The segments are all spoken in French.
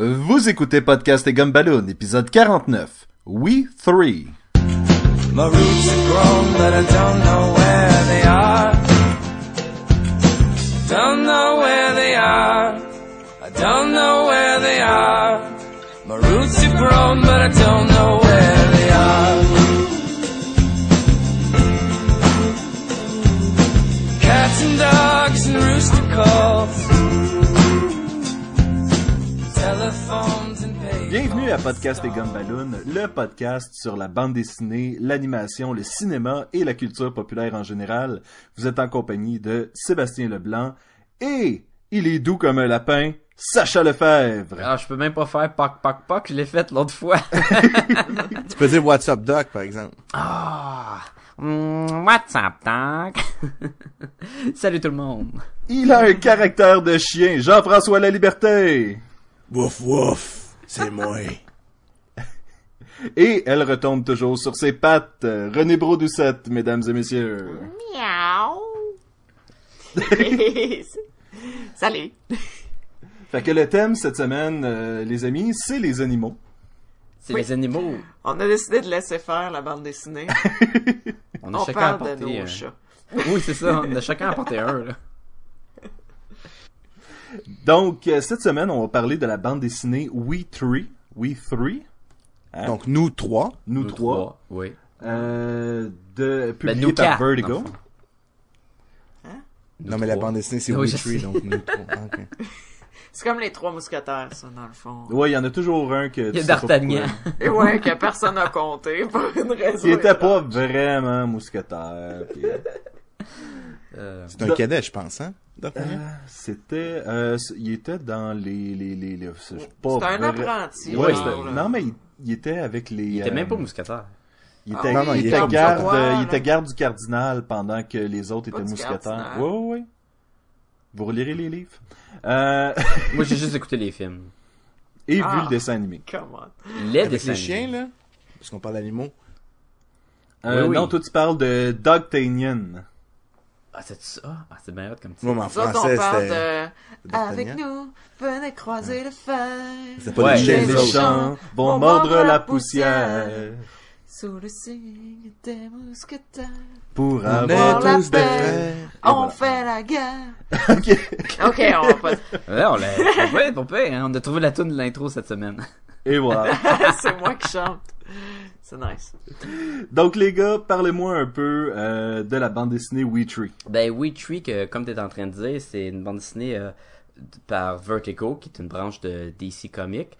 Vous écoutez Podcast et Gumballoon, épisode 49. We Three. My roots are grown, but I don't know where they are. Don't know where they are. I don't know where they are. My roots are grown, but I don't know where they are. Cats and dogs Bienvenue à Podcast et Gumballoon, le podcast sur la bande dessinée, l'animation, le cinéma et la culture populaire en général. Vous êtes en compagnie de Sébastien Leblanc et il est doux comme un lapin, Sacha Lefebvre. Ah, je peux même pas faire poc poc poc, je l'ai fait l'autre fois. Tu peux dire What's up Doc, par exemple. Ah, mm, what's up, Doc? Salut tout le monde. Il a un caractère de chien, Jean-François La Liberté. Wouf wouf, c'est moi. Et elle retombe toujours sur ses pattes, René Brodoucette, mesdames et messieurs. Miaou. Salut. Fait que le thème cette semaine, euh, les amis, c'est les animaux. C'est Oui. les animaux. On a décidé de laisser faire la bande dessinée. On a On chacun parle de apporté nos un. chats. Oui, c'est ça, on a chacun apporté un, là. Donc, euh, cette semaine, on va parler de la bande dessinée We Three. We Three. Hein? Donc nous trois. nous, Nous trois. Oui. Euh, de, publié nous par quatre, Vertigo. Nous non mais la bande dessinée c'est Oui, We Three, sais. donc nous trois. Ah. C'est comme les trois mousquetaires, ça, dans le fond. Ouais, il y en a toujours un que... Il y a D'Artagnan. Et ouais, que personne n'a compté pour une raison. Il était pas vraiment mousquetaire. puis- Euh, C'est un cadet, je pense, hein? Euh, C'était... Euh, il était dans les... les, les, les c'est pas C'était un vrai- apprenti. Ouais, genre, non, mais il, il était avec les... il était même pas mousquetaire. Il Ah était, oui, Non, non, il il était était garde, euh, il était garde du cardinal pendant que les autres Pas étaient mousquetaires. Oui, oui, oui. Vous relirez les livres? Euh, Moi, j'ai juste écouté les films. et Ah. vu le dessin animé. Come on. Les Avec dessins les chiens, animés. là? Parce qu'on parle d'animaux. Euh, Oui, oui. Non, toi tu parles de Doug Tanyan. Ah, c'est ça? Ah, c'est bien hot comme ça. Moi, en français, c'était... de... Avec nous, venez croiser le fer. C'est pas Ouais, les champs vont mordre la poussière Sous le signe des mousquetaires. pour On avoir la tous des paix. frères. On voilà. fait la guerre. Ok. Ok, on va pas... Ouais, on l'a, on peut, on peut, hein. On a trouvé la tune de l'intro cette semaine. Et voilà. C'est moi qui chante. C'est nice. Donc les gars, parlez-moi un peu euh, de la bande dessinée We Tree. Ben, We Tree, que, comme tu es en train de dire, c'est une bande dessinée euh, par Vertigo, qui est une branche de DC Comics,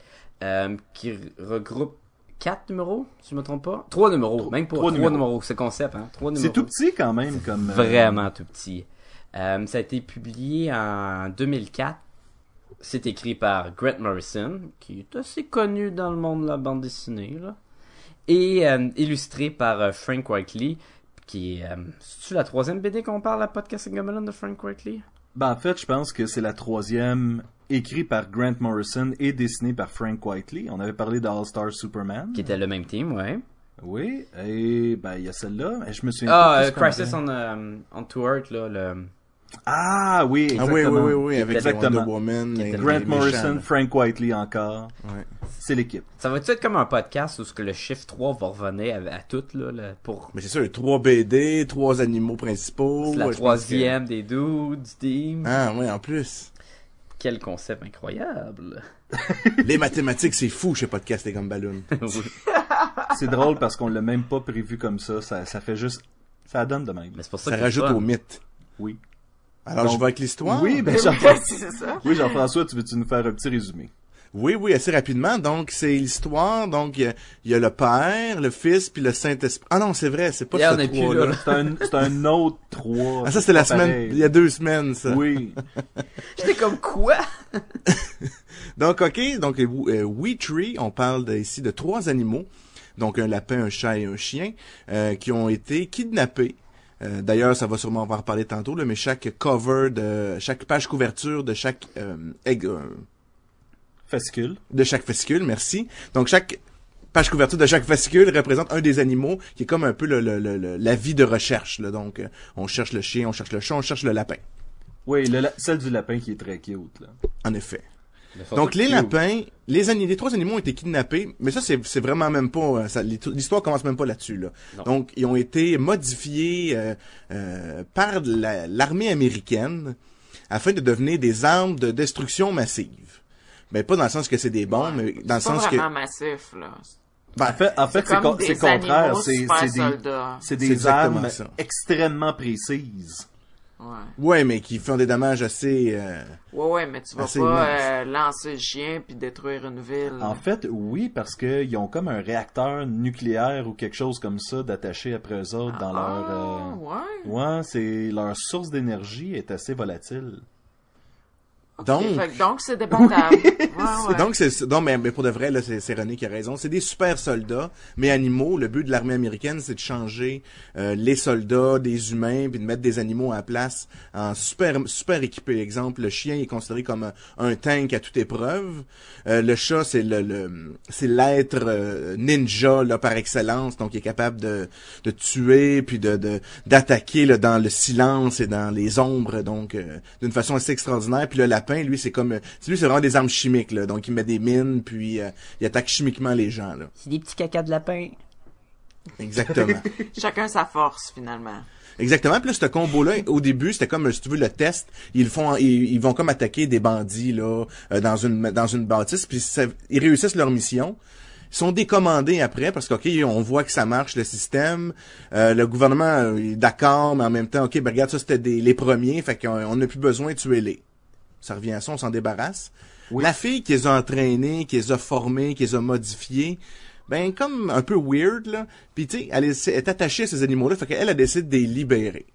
euh, qui regroupe quatre numéros, si je me trompe pas? Trois numéros, même pas. trois Trois, numéros. numéros, c'est concept, hein. Trois numéros. C'est tout petit quand même comme. euh, Vraiment tout petit. Euh, ça a été publié en 2004. C'est écrit par Grant Morrison, qui est assez connu dans le monde de la bande dessinée, là. Et euh, illustré par euh, Frank Whiteley, qui est... Euh, C'est-tu la troisième BD qu'on parle à Podcast Gamelon de Frank Whiteley? Ben, en fait, je pense que c'est la troisième écrite par Grant Morrison et dessinée par Frank Whiteley. On avait parlé d'All Star Superman. Qui était le même team, ouais. Oui, et ben il y a celle-là. Je me souviens Ah, euh, Crisis on, euh, on Two Earth, là, le... Ah oui, Ah exactement. oui, oui, oui, oui, avec Exactement. Wonder Woman. Qui et était les Grant méchants, Morrison. Frank Whiteley encore. Ouais. C'est l'équipe. Ça va-tu être comme un podcast où ce que le chiffre 3 va revenir à, à tout, là, là, pour... Mais c'est ça, les trois BD, trois animaux principaux. C'est la pense troisième des dudes du team. que- Ah, ouais, en plus. Quel concept incroyable. Les mathématiques, c'est fou chez Podcast et comme Balloon. Oui. C'est drôle parce qu'on l'a même pas prévu comme ça. Ça, ça fait juste. Ça donne de même. Mais c'est pour ça, Ça que rajoute au mythe. Oui. Alors, Donc, je vais avec l'histoire. Oui, ben Jean-François, c'est ça. oui, Jean-François, tu veux-tu nous faire un petit résumé? Oui, oui, assez rapidement. Donc, c'est l'histoire. Donc, il y a- il y, a le Père, le Fils, puis le Saint-Esprit. Ah non, c'est vrai, c'est pas Yeah, ce trois-là. là. C'est un, un autre trois. Ah, ça, c'était la C'est pas semaine, il y a deux semaines, ça. Oui. J'étais comme quoi? Donc, ok, donc, euh, We Tree, on parle de- ici de trois animaux. Donc, un lapin, un chat et un chien, euh, qui ont été kidnappés. Euh, D'ailleurs, ça va sûrement, on va en reparler tantôt, là, mais chaque cover de, chaque page couverture de chaque, euh, egg- euh, Fascicule. de chaque fascicule, merci. Donc, chaque page couverture de chaque fascicule représente un des animaux qui est comme un peu le, le- le- le- la vie de recherche. Là. Donc, euh, on cherche le chien, on cherche le chat, on cherche le lapin. Oui, le la- celle du lapin qui est très cute, là. En effet. Donc les lapins, les, les trois animaux ont été kidnappés, mais ça c'est c'est vraiment même pas euh, ça- l'histoire commence même pas là-dessus là. Donc ils ont été modifiés euh, euh, par la- l'armée américaine afin de devenir des armes de destruction massive. Mais pas dans le sens que c'est des bombes, mais dans le C'est sens que vraiment massif, là. ben, En fait, en fait, c'est c'est contraire. C'est c'est des, c'est C'est armes ça. extrêmement précises. Ouais. ouais, mais qui font des dommages assez euh, Ouais, ouais, mais tu vas pas euh, lancer le chien puis détruire une ville. En fait, oui, parce qu'ils ont comme un réacteur nucléaire ou quelque chose comme ça d'attaché après eux autres dans leur... Ah, euh, ouais. Ouais, c'est leur source d'énergie est assez volatile. Donc donc c'est débattable. Ouais, ouais. Donc, c'est, donc, mais, mais pour de vrai, là, c'est, c'est René qui a raison. C'est des super soldats, mais animaux. Le but de l'armée américaine, c'est de changer euh, les soldats des humains, puis de mettre des animaux à la place en super, super équipés. Exemple, le chien est considéré comme un, un tank à toute épreuve. Euh, le chat, c'est le, le c'est l'être euh, ninja là par excellence, donc il est capable de, de tuer puis de, de d'attaquer là, dans le silence et dans les ombres, donc euh, d'une façon assez extraordinaire. Puis le lapin, lui, c'est comme, euh, lui, c'est vraiment des armes chimiques là, donc il met des mines puis euh, il attaque chimiquement les gens là. C'est des petits cacas de lapin. Exactement. Chacun sa force, finalement. Exactement. Puis là, ce combo-là, au début, c'était comme, si tu veux, le test. Ils font, ils, ils vont comme attaquer des bandits là euh, dans une dans une bâtisse. Puis ça- ils réussissent leur mission. Ils sont décommandés après parce qu'ok, on voit que ça marche le système. Euh, le gouvernement euh, est d'accord, mais en même temps, ok, ben regarde ça, c'était des, les premiers, fait qu'on on n'a plus besoin de tuer les. Ça revient à ça, on s'en débarrasse. La fille qui les a entraînés, qui les a formés, qui les a modifiés, ben comme un peu weird là. Puis tu sais, elle est, attachée à ces animaux-là, fait qu'elle a décidé de les libérer.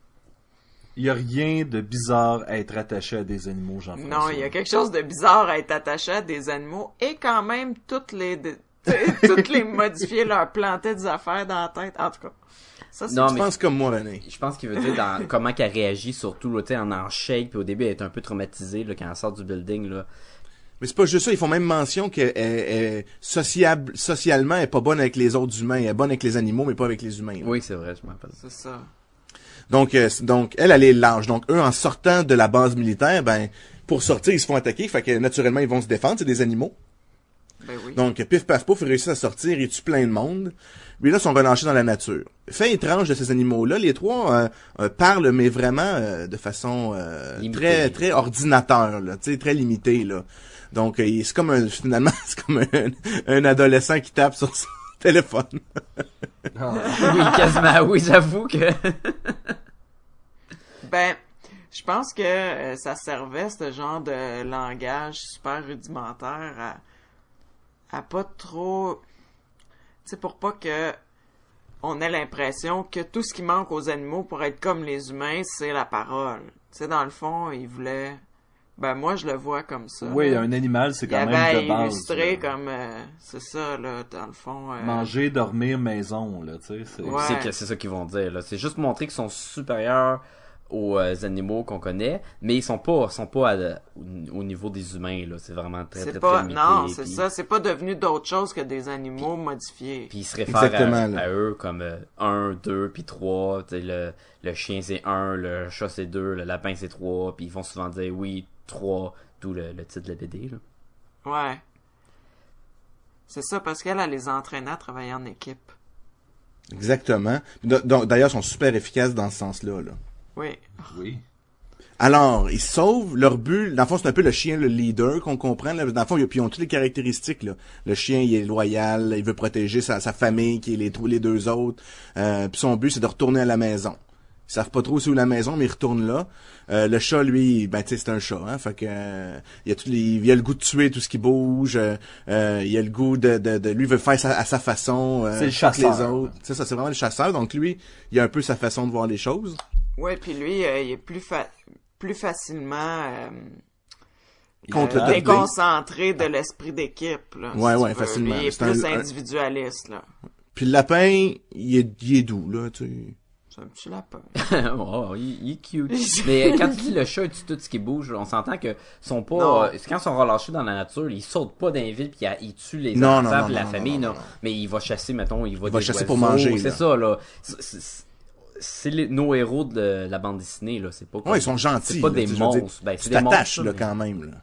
Il y a rien de bizarre à être attaché à des animaux, Jean-François. Non, il y a quelque chose de bizarre à être attaché à des animaux et quand même toutes les toutes les modifier leur planter des affaires dans la tête. En tout cas, ça c'est Non, Je mais pense comme moi, René. je pense qu'il veut dire dans comment qu'elle réagit, surtout là, tu en en shake, puis au début elle est un peu traumatisée là, quand elle sort du building là. Mais c'est pas juste ça, ils font même mention qu'elle est, est sociable, socialement, elle est pas bonne avec les autres humains. Elle est bonne avec les animaux, mais pas avec les humains. là. Oui, c'est vrai, je m'en rappelle. c'est ça. Donc, euh, donc, elle, elle est large. Donc, eux, en sortant de la base militaire, ben, pour sortir, ils se font attaquer. Fait que, naturellement, ils vont se défendre. C'est des animaux. Ben oui. Donc, pif paf pouf, ils réussissent à sortir, ils tuent plein de monde. Puis là, ils sont relâchés dans la nature. Fait étrange de ces animaux-là, les trois euh, euh, parlent, mais vraiment euh, de façon euh, très très ordinateur, là, tu sais, très limitée, là. Donc, euh, c'est comme un, finalement, c'est comme un, un adolescent qui tape sur son téléphone. oui, quasiment, oui, j'avoue que. Ben, je pense que ça servait ce genre de langage super rudimentaire à, à pas trop, tu sais, pour pas que on ait l'impression que tout ce qui manque aux animaux pour être comme les humains, c'est la parole. Tu sais, dans le fond, ils voulaient, ben moi je le vois comme ça. Oui, là. un animal, c'est Il quand avait même de base. illustré là. comme, euh, c'est ça là, dans le fond. euh, Manger, dormir, maison, là, tu sais. c'est- Ouais. C'est que c'est ça qu'ils vont dire là. C'est juste montrer qu'ils sont supérieurs aux euh, animaux qu'on connaît, mais ils sont pas sont pas à- au, au niveau des humains là. C'est vraiment très très C'est très, pas, limité, non, c'est puis- ça, c'est pas devenu d'autre chose que des animaux modifiés. Puis ils se réfèrent à, eux comme 1, 2, puis 3. Le, le chien c'est 1, le chat c'est 2, le lapin c'est 3. Puis ils vont souvent dire oui, 3, d'où le, le titre de la BD. Là. Ouais. C'est ça, parce qu'elle, elle les entraînait à travailler en équipe. Exactement. D'ailleurs, ils sont super efficaces dans ce sens-là, là. Oui. Oui. Alors, ils sauvent leur but. Dans le fond, c'est un peu le chien, le leader qu'on comprend. Là. Dans le fond, ils, puis ils ont toutes les caractéristiques. Là. Le chien, il est loyal, il veut protéger sa, sa famille, qui est les, les deux autres. Euh, puis son but, c'est de retourner à la maison. Ils savent pas trop c'est où la maison, mais ils retournent là. Euh, le chat, lui, ben tu sais, c'est un chat, hein. Fait que euh, il a tous les, il a le goût de tuer tout ce qui bouge. euh, il a le goût de, de, de lui il veut faire ça à sa façon. euh, C'est le chasseur. Les autres. Ça, c'est vraiment le chasseur. Donc lui, il a un peu sa façon de voir les choses. Ouais, puis lui, euh, il est plus fa- plus facilement euh, Contre euh, déconcentré de l'esprit d'équipe. Là, Ouais, si ouais, facilement. Lui, il est plus un- individualiste, là. Puis le lapin, il est, il est doux, là, tu sais. C'est un petit lapin. oh, il, il est cute. mais quand tu dis le chat et tout ce qui bouge, on s'entend que sont pas. Euh, quand ils sont relâchés dans la nature, ils sautent pas dans les villes puis ils tuent les Non, enfants non, non, la non, famille, non, non, non, non. Mais il va chasser, mettons, il va Il va chasser pour manger, C'est là. ça, là. C'est- c'est- c'est les- nos héros de la bande dessinée, là. C'est pas comme- Ouais, ils sont gentils. C'est pas là, des veux dire, monstres. Ben, tu c'est des t'attaches, monstres, là, mais- quand même, là.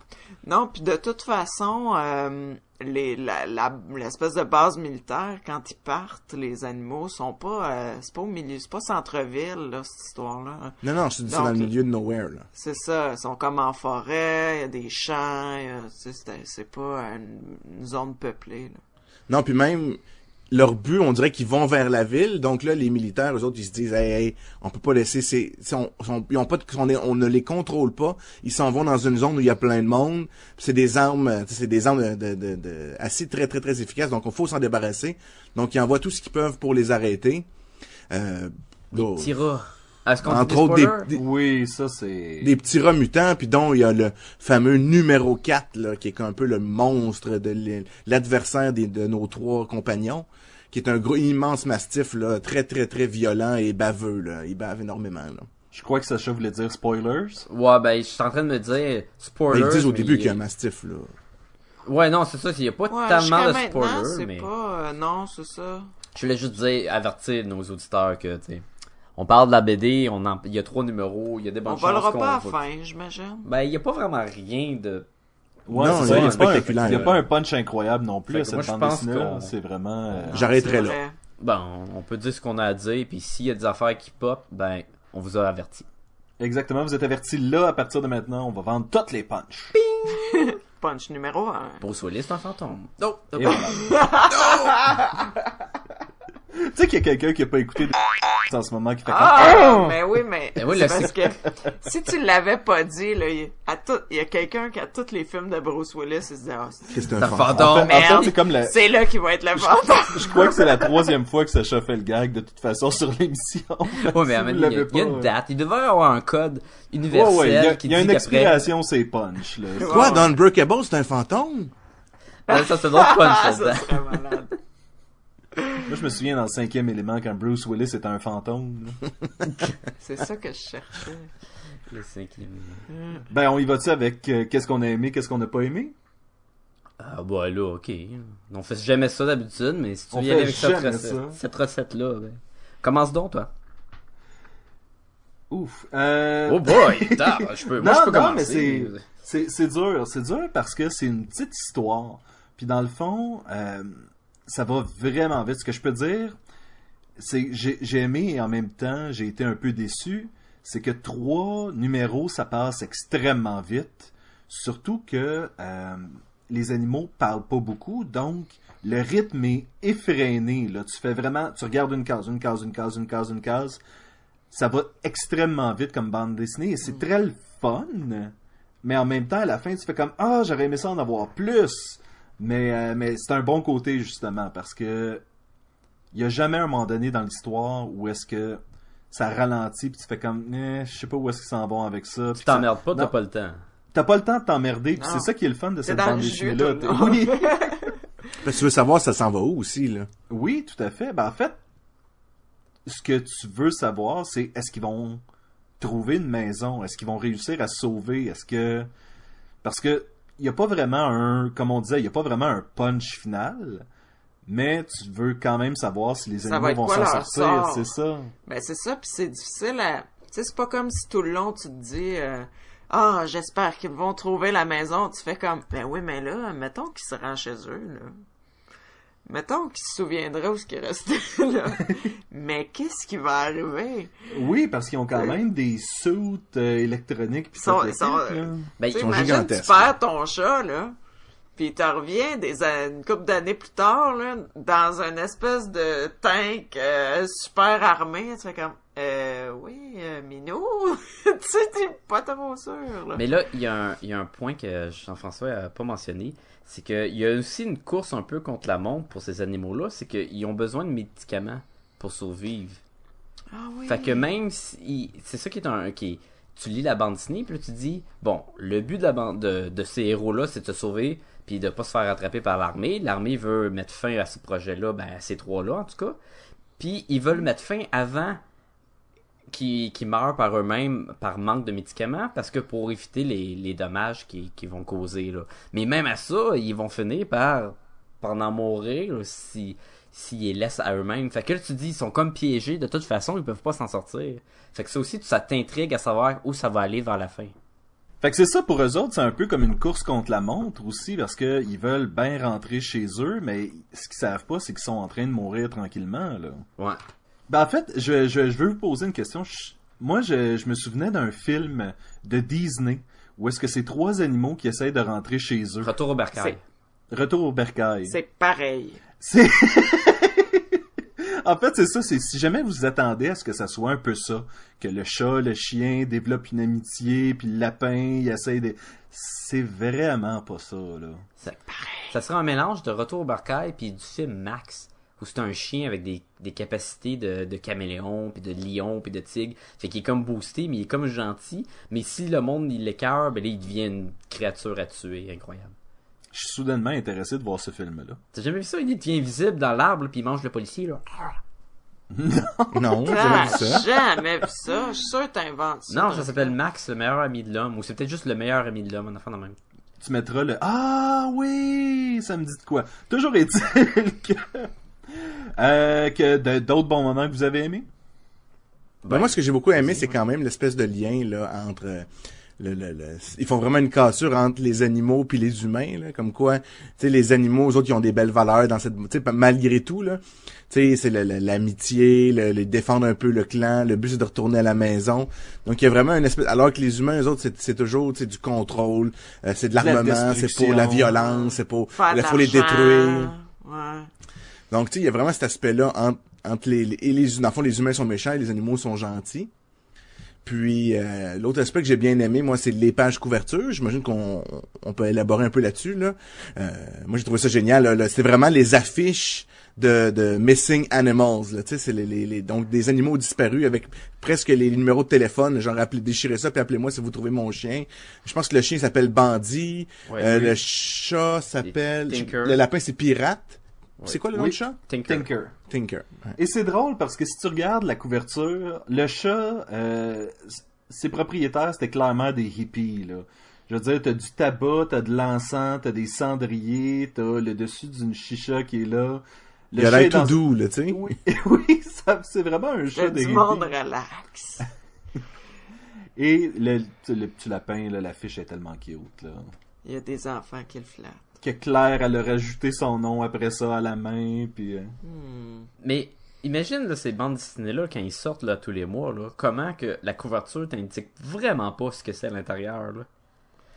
Non, puis de toute façon, euh, les, la, la- l'espèce de base militaire, quand ils partent, les animaux sont pas, euh, c'est pas au milieu, c'est pas centre-ville, là, cette histoire-là. Non, non, je te dis, c'est Donc, dans le milieu de nowhere, là. C'est ça, ils sont comme en forêt, il y a des champs, a- c'est, c'est pas une, une zone peuplée, là. Non, puis même, leur but, on dirait qu'ils vont vers la ville. Donc là, les militaires, eux autres, ils se disent, hey, hey, on peut pas laisser ces, on, on- ils ont pas, de- on, est- on ne les contrôle pas. Ils s'en vont dans une zone où il y a plein de monde. C'est des armes, c'est des armes de, de, de, assez très, très, très efficaces. Donc il faut s'en débarrasser. Donc ils envoient tout ce qu'ils peuvent pour les arrêter. Euh, là, Entre autres, des, spoilers? des, Oui, ça c'est. des petits rats mutants, puis dont il y a le fameux numéro 4, là, qui est un peu le monstre de l'adversaire des- de nos trois compagnons, qui est un gros immense mastif, là, très très très violent et baveux, là. Il bave énormément, là. Je crois que Sacha voulait dire spoilers. Ouais, ben, je suis en train de me dire, Mais spoilers. ils disent au début il- qu'il y a un mastif, là. Ouais, non, c'est ça, il y a pas Ouais, tellement de spoilers, mais. pas, euh, non, c'est ça. Je voulais juste dire, avertir nos auditeurs que, tu sais, on parle de la BD, on en... il y a trois numéros, il y a des bonnes On chances volera qu'on pas à la fin, j'imagine. Ben, il y a pas vraiment rien de... Ouais, Non, c'est il n'y a, pas un- punch incroyable non plus Fait à cette moi, je bande dessinée C'est vraiment. euh, J'arrêterai là. Ben, on peut dire ce qu'on a à dire, puis s'il y a des affaires qui pop, ben, on vous a averti. Exactement, vous êtes avertis là, à partir de maintenant, on va vendre toutes les punches. Punch numéro 1. Bruce Willis, c'est un fantôme. Et voilà. tu sais qu'il y a quelqu'un qui a pas écouté de en ce moment qui fait comme... Ah! Mais oui, mais Ben oui, c'est parce que si tu l'avais pas dit, là, il, à tout, il y a quelqu'un qui a tous les films de Bruce Willis, il se dit, ah, c'est- un fantôme. En fait, en fait, merde. c'est comme la... c'est là qu'il va être le fantôme. Je crois que c'est la troisième fois que Sacha fait le gag de toute façon sur l'émission. Ouais, mais il y a- l'avez il y a pas, une date. Il devrait y avoir un code Ouais, universel ouais, il y a, qui il y a dit une expiration, c'est punch. Là. Quoi, Ouais. dans Unbreakable, c'est un fantôme? Ah, ça, c'est un autre punch Ah, ça là-dedans. serait malade. Moi, je me souviens dans le cinquième élément quand Bruce Willis était un fantôme. C'est ça que je cherchais. Le cinquième. Ben, on y va-tu avec euh, qu'est-ce qu'on a aimé, qu'est-ce qu'on n'a pas aimé? Ah, bah là, ok. On fait jamais ça d'habitude, mais si tu On fait avec cette, recette, ça. cette recette-là, ben... Commence donc, toi. Ouf. Euh... Oh boy! je peux, moi, Non, je peux non, commencer. mais c'est- C'est, c'est dur, c'est dur parce que c'est une petite histoire. Puis dans le fond, euh, ça va vraiment vite. Ce que je peux dire, c'est que j'ai, aimé et en même temps, j'ai été un peu déçu. C'est que trois numéros, ça passe extrêmement vite. Surtout que euh, les animaux parlent pas beaucoup, donc le rythme est effréné. Là. Tu fais vraiment, tu regardes une case, une case, une case, une case, une case. Ça va extrêmement vite comme bande dessinée et c'est très le fun. Mais en même temps, à la fin, tu fais comme Ah, j'aurais aimé ça en avoir plus. Mais, euh, mais c'est un bon côté, justement, parce que il y a jamais un moment donné dans l'histoire où est-ce que ça ralentit, puis tu fais comme Eh, je sais pas où est-ce qu'ils s'en vont avec ça. Tu t'emmerdes pas, t'as pas le temps. T'as pas le temps de t'emmerder, puis c'est ça qui est le fun de cette bande dessinée-là. Oui. Parce que tu veux savoir ça s'en va où aussi, là? Oui, tout à fait. Ben, en fait, ce que tu veux savoir, c'est est-ce qu'ils vont trouver une maison? Est-ce qu'ils vont réussir à sauver? Est-ce que... Parce que il n'y a pas vraiment un... Comme on disait, il n'y a pas vraiment un punch final, mais tu veux quand même savoir si les animaux vont s'en sortir, sort? c'est ça. Ben c'est ça, puis c'est difficile à... Tu sais, c'est pas comme si tout le long tu te dis... euh, Ah, j'espère qu'ils vont trouver la maison. Tu fais comme... Ben oui, mais là, mettons qu'ils se rendent chez eux, là. Mettons qu'ils se souviendraient où ce qui restait, là. mais qu'est-ce qui va arriver? Oui, parce qu'ils ont quand même des suits euh, électroniques puis euh. Ben, sont imagine, tu perds ton chat, là, puis tu reviens des, a- une couple d'années plus tard, là, dans une espèce de tank euh, super armé. Tu fais comme, euh, oui, euh, Minou, tu sais, t'es pas trop sûr, là. Mais là, il y, a un- il y a un point que Jean-François a pas mentionné, c'est qu'il y a aussi une course un peu contre la montre pour ces animaux-là, c'est qu'ils ont besoin de médicaments pour survivre. Ah oui. Fait que même si c'est ça qui est un qui tu lis la bande dessinée puis là tu dis bon le but de la bande de, de ces héros là c'est de se sauver puis de pas se faire attraper par l'armée l'armée veut mettre fin à ce projet là ben à ces trois là en tout cas puis ils veulent mettre fin avant qu'ils qu'ils meurent par eux-mêmes par manque de médicaments parce que pour éviter les, les dommages qu'ils qu'ils vont causer là mais même à ça ils vont finir par par en mourir là, si s'ils les laissent à eux-mêmes. Fait que là, tu dis, ils sont comme piégés, de toute façon, ils peuvent pas s'en sortir. Fait que ça aussi, ça t'intrigue à savoir où ça va aller vers la fin. Fait que c'est ça pour eux autres, c'est un peu comme une course contre la montre aussi, parce que ils veulent bien rentrer chez eux, mais ce qu'ils savent pas, c'est qu'ils sont en train de mourir tranquillement, là. Ouais. Ben, en fait, je, je, je veux vous poser une question. Je- moi, je, je me souvenais d'un film de Disney où est-ce que c'est trois animaux qui essayent de rentrer chez eux. Retour au bercail. Retour au bercail. C'est pareil. C'est... en fait, c'est ça, c'est si jamais vous attendez à ce que ça soit un peu ça, que le chat, le chien développent une amitié, puis le lapin, il essaye de... C'est vraiment pas ça, là. Ça, ça serait un mélange de Retour au bercail puis du film Max, où c'est un chien avec des, des capacités de, de caméléon, puis de lion, puis de tigre. Fait qu'il est comme boosté, mais il est comme gentil. Mais si le monde il l'écœure, ben là, il devient une créature à tuer. Incroyable. Je suis soudainement intéressé de voir ce film-là. T'as jamais vu ça? Il devient invisible dans l'arbre, puis il mange le policier, là. Non, j'ai jamais Ah, vu ça. jamais vu ça. Je suis sûr que t'inventes ça. Non, ça s'appelle Max, le meilleur ami de l'homme. Ou c'est peut-être juste le meilleur ami de l'homme, en enfant de même. Tu mettras le Ah oui, ça me dit de quoi. Toujours est-il que euh, que d'autres bons moments que vous avez aimés? Ben, moi, ce que j'ai beaucoup aimé, c'est quand même l'espèce de lien là entre euh, le, le, le- ils font vraiment une cassure entre les animaux puis les humains là, comme quoi, tu sais, les animaux, eux autres, ils ont des belles valeurs dans cette, tu sais, malgré tout là, tu sais, c'est l'amitié, le, le défendre un peu le clan, le but c'est de retourner à la maison. Donc il y a vraiment une espèce, alors que les humains, eux autres, c'est, c'est toujours, tu sais, du contrôle, euh, c'est de la l'armement, c'est pour la violence, c'est pour, il faut les détruire. Ouais. Donc, tu sais, il y a vraiment cet aspect-là entre, entre les, les, et les, dans le fond, les humains sont méchants et les animaux sont gentils. Puis, euh, l'autre aspect que j'ai bien aimé, moi, c'est les pages couverture. J'imagine qu'on on peut élaborer un peu là-dessus, là. Euh, moi, j'ai trouvé ça génial. C'est vraiment les affiches de, de Missing Animals, là. Tu sais, c'est les, les, les- donc des animaux disparus avec presque les numéros de téléphone. Genre, appelez, déchirez ça puis appelez-moi si vous trouvez mon chien. Je pense que le chien s'appelle Bandit. Ouais, Euh, oui. Le chat s'appelle... Le lapin, c'est Pirate. C'est quoi le nom Oui. du chat? Tinker. Tinker. Tinker. Ouais. Et c'est drôle parce que si tu regardes la couverture, le chat, euh, ses propriétaires, c'était clairement des hippies, là. Je veux dire, t'as du tabac, t'as de l'encens, t'as des cendriers, t'as le dessus d'une chicha qui est là. Le Il a chat est l'air tout dans- doux, là, tu sais. Oui, oui ça- c'est vraiment un Il y chat a de du hippie. monde relax. Et le, le petit lapin, là, l'affiche est tellement cute, là. Il y a des enfants qui le flattent. Que Claire, elle a rajouté son nom après ça à la main, puis... euh, Hmm. Mais imagine là, ces bandes dessinées-là, quand ils sortent là, tous les mois, là, comment que la couverture t'indique vraiment pas ce que c'est à l'intérieur. Là?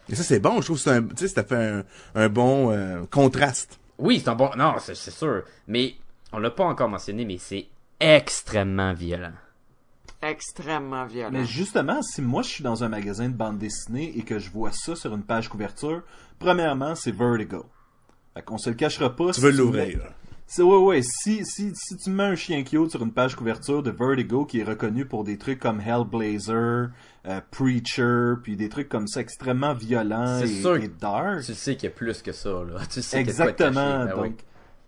Et ça, c'est bon. Je trouve que c'est un, tu sais, ça fait un, un bon euh, contraste. Oui, c'est un bon. Non, c'est c'est sûr. Mais on l'a pas encore mentionné, mais c'est extrêmement violent. Extrêmement violent. Mais justement, si moi je suis dans un magasin de bande dessinée et que je vois ça sur une page couverture, premièrement, c'est Vertigo. Fait qu'on se le cachera pas. Tu si veux l'ouvrir. C'est ouais ouais, si si si tu mets un chien cute sur une page couverture de Vertigo qui est reconnu pour des trucs comme Hellblazer, euh, Preacher, puis des trucs comme ça extrêmement violents C'est et, sûr et dark. Tu sais qu'il y a plus que ça, là. Tu sais qu'il y a de quoi te Exactement. Ben oui.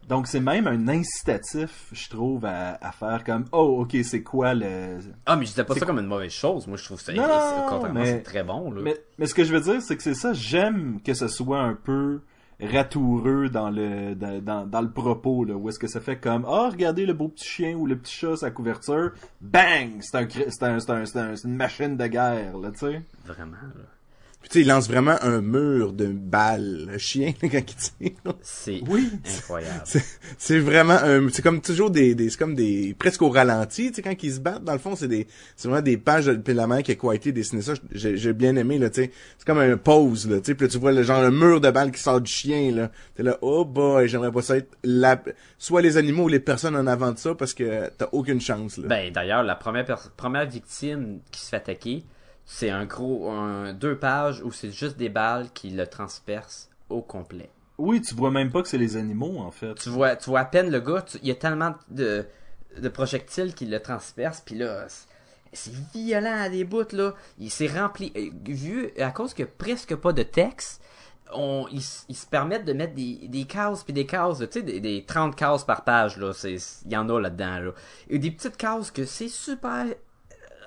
Donc c'est même un incitatif, je trouve, à, à faire comme oh ok c'est quoi le Ah, mais je disais pas ça comme une mauvaise chose. Moi, je trouve ça. Non, contrairement, mais- c'est très bon, là. Mais, mais ce que je veux dire, c'est que c'est ça. J'aime que ce soit un peu ratoureux dans le dans, dans, dans le propos là où est-ce que ça fait comme ah regardez le beau petit chien ou le petit chat sa couverture bang c'est un c'est un c'est un une machine de guerre là tu sais Vraiment, là. Puis, tu sais, il lance vraiment un mur de balles, le chien, quand il tire. C'est Oui. incroyable. C'est c'est vraiment un, c'est comme toujours des, des c'est comme des, presque au ralenti, tu sais, quand ils se battent, dans le fond, c'est des, c'est vraiment des pages de la mère qui a quietly dessiné ça, j'ai, j'ai bien aimé, là, tu sais. C'est comme un pose, là, tu sais, puis là, tu vois le genre, le mur de balles qui sort du chien, là. T'es là, oh boy, j'aimerais pas ça être la, soit les animaux ou les personnes en avant de ça, parce que t'as aucune chance, là. Ben, d'ailleurs, la première, première victime qui se fait attaquer, c'est un gros. Un, deux pages où c'est juste des balles qui le transpercent au complet. oui tu vois même pas que c'est les animaux en fait Tu vois, tu vois à peine le gars, tu- il y a tellement de, de projectiles qui le transpercent, puis là, c'est- violent à des bouts, là. Il s'est rempli. euh, Vu, à cause a presque pas de texte, on, ils, se permettent de mettre des, des cases puis des cases, tu sais, des, des 30 cases par page, là. c'est- Il y en a là-dedans, là. Et des petites cases que c'est super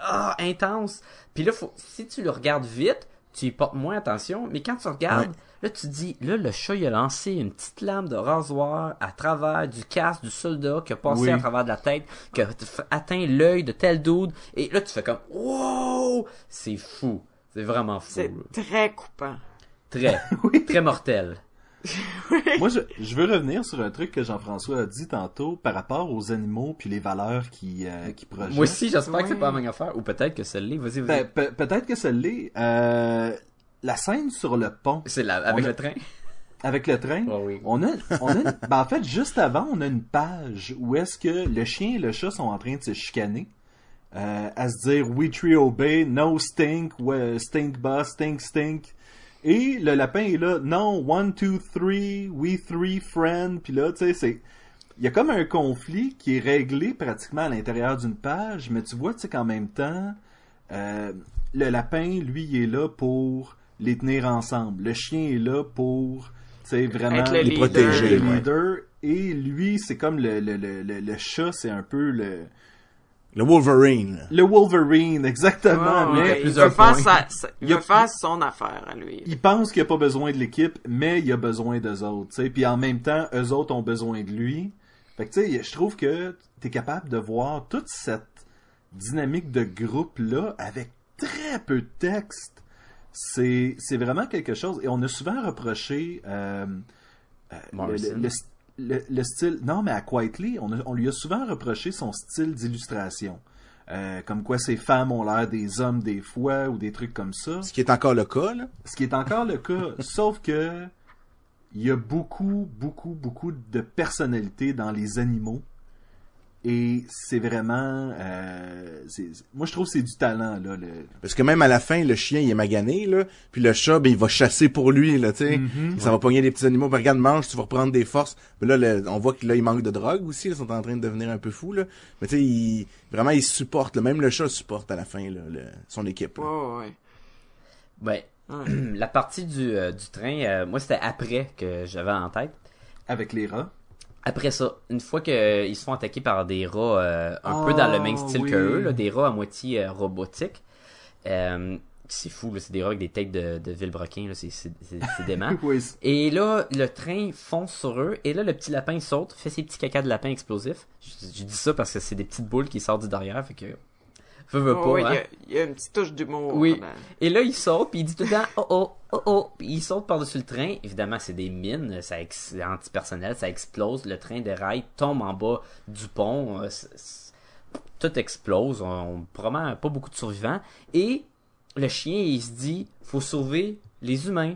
ah, intense. Puis là, faut, si tu le regardes vite, tu y portes moins attention, mais quand tu regardes, Ouais. là, tu te dis, là, le chat, il a lancé une petite lame de rasoir à travers du casque du soldat qui a passé Oui. à travers de la tête, qui a atteint l'œil de tel dude, et là, tu fais comme, wow! C'est fou. C'est vraiment fou. C'est très coupant. Très, très mortel. Moi, je, je veux revenir sur un truc que Jean-François a dit tantôt par rapport aux animaux puis les valeurs qui, euh, qui projettent. Moi aussi, j'espère que c'est pas la même affaire, ou peut-être que celle-là, vas-y, vas-y. Ben, pe- peut-être que ça l'est. Euh, la scène sur le pont c'est la, avec a- le train. avec le train. Oh oui. On a, on a une- ben, en fait, juste avant, on a une page où est-ce que le chien et le chat sont en train de se chicaner. euh, à se dire We tree obey, no stink, ouais, stink boss, stink stink. Et le lapin est là, non, one, two, three, we three friend. Puis là, tu sais, c'est. Il y a comme un conflit qui est réglé pratiquement à l'intérieur d'une page, mais tu vois, tu sais, qu'en même temps, euh, le lapin, lui, il est là pour les tenir ensemble. Le chien est là pour, tu sais, vraiment Être le Les leader. protéger, ouais. Et lui, c'est comme le, le, le, le, le chat, c'est un peu le, Le Wolverine. le Wolverine, exactement. Ouais, mais ouais, il plusieurs veut faire, points. sa- sa- il Il veut faire son affaire à lui. il pense qu'il a pas besoin de l'équipe, mais il a besoin d'eux autres, tu sais. Puis en même temps, eux autres ont besoin de lui. Fait que, tu sais, je trouve que t'es capable de voir toute cette dynamique de groupe-là avec très peu de texte. C'est, c'est vraiment quelque chose. Et on a souvent reproché euh, euh, le, le- le- le- le style... Non, mais à Quietly, on, a- on lui a souvent reproché son style d'illustration. Euh, comme quoi ces femmes ont l'air des hommes des fois ou des trucs comme ça. Ce qui est encore le cas, là. Ce qui est encore le cas, sauf que il y a beaucoup, beaucoup, beaucoup de personnalité dans les animaux. Et c'est vraiment... euh, moi, je trouve que c'est du talent, là. Le... Parce que même à la fin, le chien, il est magané, là. Puis le chat, ben, il va chasser pour lui, là, tu sais. Ça va pogner des petits animaux. Ben, regarde, mange, tu vas reprendre des forces. Mais là, le- on voit que là, il manque de drogue aussi. là. Ils sont en train de devenir un peu fous, là. Mais tu sais, il- vraiment, il supporte. là. Même le chat supporte à la fin, là, le- son équipe. là. Ouais, ouais. Ben, Ouais. la partie du, euh, du train, euh, moi, c'était après que j'avais en tête. Avec les rats. Après ça, une fois qu'ils se font attaquer par des rats euh, un Oh, peu dans le même style oui. que eux, là, des rats à moitié euh, robotiques, euh, c'est fou, là, c'est des rats avec des têtes de, de vilebrequin, là, c'est, dément. Oui, Et là, le train fonce sur eux, et là, le petit lapin saute, fait ses petits caca de lapin explosifs. Je, je dis ça parce que c'est des petites boules qui sortent du derrière, fait que... Veux, veux Ouais, pas, ouais, hein. il, y a, il y a une petite touche d'humour. Oui. Et là, il saute, puis il dit tout le temps « Oh oh, oh oh », puis il saute par-dessus le train. Évidemment, c'est des mines, ça ex- c'est antipersonnel, ça explose, le train déraille, tombe en bas du pont, euh, tout explose, on, on probablement pas beaucoup de survivants. Et le chien, il se dit « Faut sauver les humains ».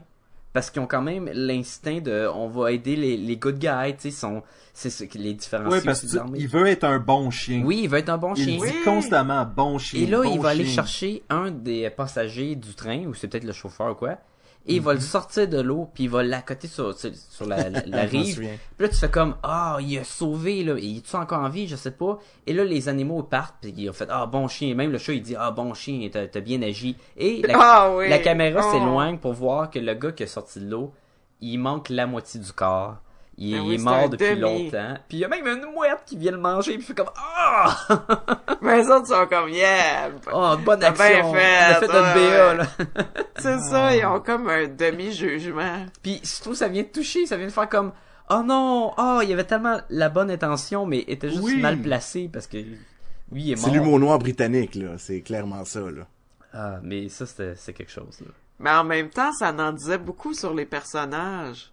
Parce qu'ils ont quand même l'instinct de « On va aider les, les good guys », tu sais, sont- c'est ce qui les différencie Ouais, parce qu'il veut être un bon chien. Oui, il veut être un bon Il chien. dit Oui. constamment bon chien. Et là, bon il va aller chercher un des passagers du train, ou c'est peut-être le chauffeur ou quoi, et il va le sortir de l'eau, puis il va l'accoter sur, sur, sur la, la, rive. Puis là, tu fais comme, ah, il a sauvé, là. Il est-tu encore en vie? Je sais pas. Et là, les animaux partent, puis ils ont fait, ah, bon chien. Même le chat, il dit, ah, bon chien, t'as t'as bien agi. Et la, Ah oui. la caméra Oh. s'éloigne pour voir que le gars qui est sorti de l'eau, il manque la moitié du corps. Il, Ben oui, est mort depuis demi. longtemps. Puis il y a même une mouette qui vient le manger, puis il fait comme, ah! Mais les autres sont comme, yeah! Oh, bonne T'as bien action! fait, fait notre ouais, BA, là. C'est ça, ils ont comme un demi-jugement. Puis je trouve ça vient de toucher, ça vient de faire comme oh non, oh il y avait tellement la bonne intention mais était juste Oui. mal placé parce que oui il est mort. C'est l'humour noir britannique, là. C'est clairement ça, là. Ah mais ça c'était c'est quelque chose. Là. Mais en même temps, ça en disait beaucoup sur les personnages.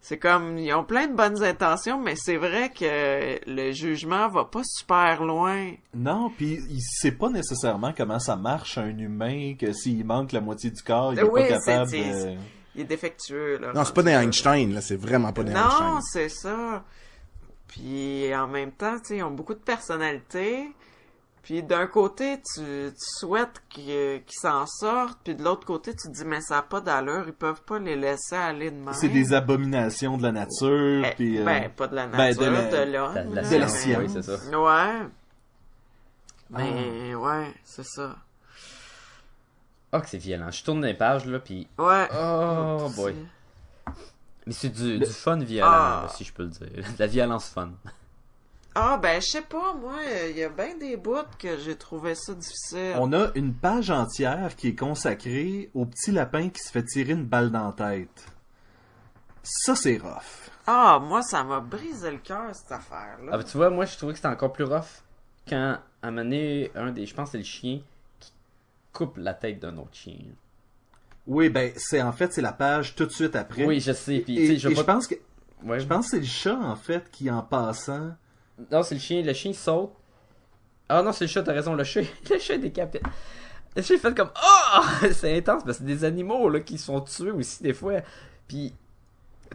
C'est comme, ils ont plein de bonnes intentions, mais c'est vrai que le jugement va pas super loin. Non, puis il sait pas nécessairement comment ça marche un humain, que s'il manque la moitié du corps, il est Oui, pas capable c'est- de... Il est défectueux, là. Non, c'est pas des. Einstein, là. C'est vraiment pas des Non, Einstein. c'est ça. Puis en même temps, tu sais, ils ont beaucoup de personnalité. Puis d'un côté, tu, tu souhaites qu'ils s'en sortent, puis de l'autre côté, tu te dis, mais ça n'a pas d'allure, ils peuvent pas les laisser aller de même. C'est des abominations de la nature, Eh, puis... euh, Ben, pas de la ben, nature, de de, la- l'homme. de la là, de la science. Oui, c'est ça. Ouais. Mais, ouais, c'est ça. Oh que c'est violent. Je tourne les pages là puis Ouais. oh boy. Mais c'est du, du fun violent Ah. là, si je peux le dire. De la violence fun. Ah, ben, je sais pas, moi, il y a bien des bouts que j'ai trouvé ça difficile. On a une page entière qui est consacrée au petit lapin qui se fait tirer une balle dans la tête. Ça, c'est rough. Ah, moi, ça m'a brisé le cœur, cette affaire-là. Ah, ben, tu vois, moi, je trouvais que c'était encore plus rough quand, à un moment donné, un des, je pense que c'est le chien qui coupe la tête d'un autre chien. Oui, ben, c'est en fait, c'est la page tout de suite après. Oui, je sais, puis, Et, je et pense que Ouais. je pense que c'est le chat en fait qui en passant. Non, c'est le chien. Le chien saute. Ah non, c'est le chat, t'as raison. Le chat, le chat est décapité. Le chat est fait comme Oh C'est intense, parce que c'est des animaux là, qui sont tués aussi des fois. Puis.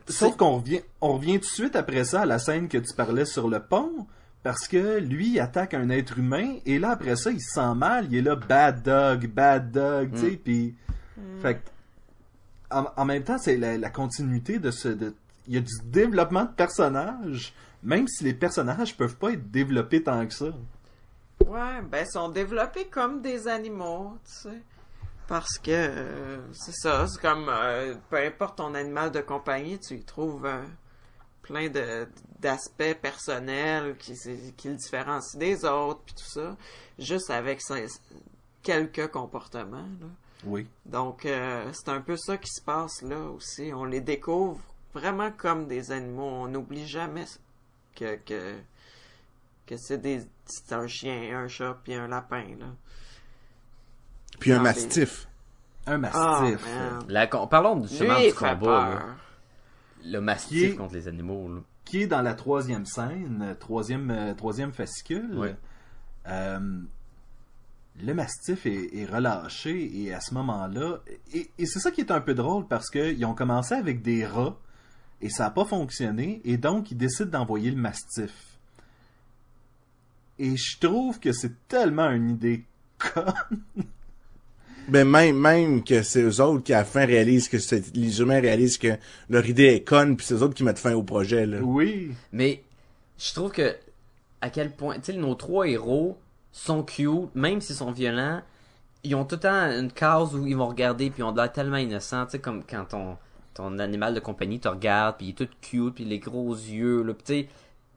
Sauf c'est- qu'on revient, on revient tout de suite après ça à la scène que tu parlais sur le pont, parce que lui il attaque un être humain et là après ça il se sent mal, il est là bad dog, bad dog, tu sais, puis fait que, en, en même temps c'est la, la continuité de ce, de, il y a du développement de personnages, même si les personnages peuvent pas être développés tant que ça. Ouais, ben, ils sont développés comme des animaux, tu sais. Parce que, euh, c'est ça, c'est comme, euh, peu importe ton animal de compagnie, tu y trouves euh, plein de d'aspects personnels qui, qui le différencient des autres, puis tout ça, juste avec quelques comportements, là. Oui. Donc, euh, c'est un peu ça qui se passe là aussi. On les découvre vraiment comme des animaux. On n'oublie jamais que, que, que c'est des, c'est un chien, un chat, puis un lapin, là. Puis un Ah, mastif. Un Ah, mastif. man. La, parlons du chemin du combat. là. Le mastif Qui est- contre les animaux. là. qui est dans la troisième scène, euh, troisième, euh, troisième fascicule. Oui. Euh, le mastif est, est relâché et à ce moment-là, et, et c'est ça qui est un peu drôle parce qu'ils ont commencé avec des rats et ça n'a pas fonctionné et donc ils décident d'envoyer le mastif. Et je trouve que c'est tellement une idée conne. Ben même, même que c'est eux autres qui à la fin réalisent que c'est, les humains réalisent que leur idée est conne, puis c'est eux autres qui mettent fin au projet, là. Oui. Mais je trouve que à quel point, tu sais, nos trois héros sont cute, même s'ils sont violents, ils ont tout le temps une case où ils vont regarder puis ils ont de l'air tellement innocents, tu sais, comme quand ton ton animal de compagnie te regarde puis il est tout cute puis les gros yeux là, tu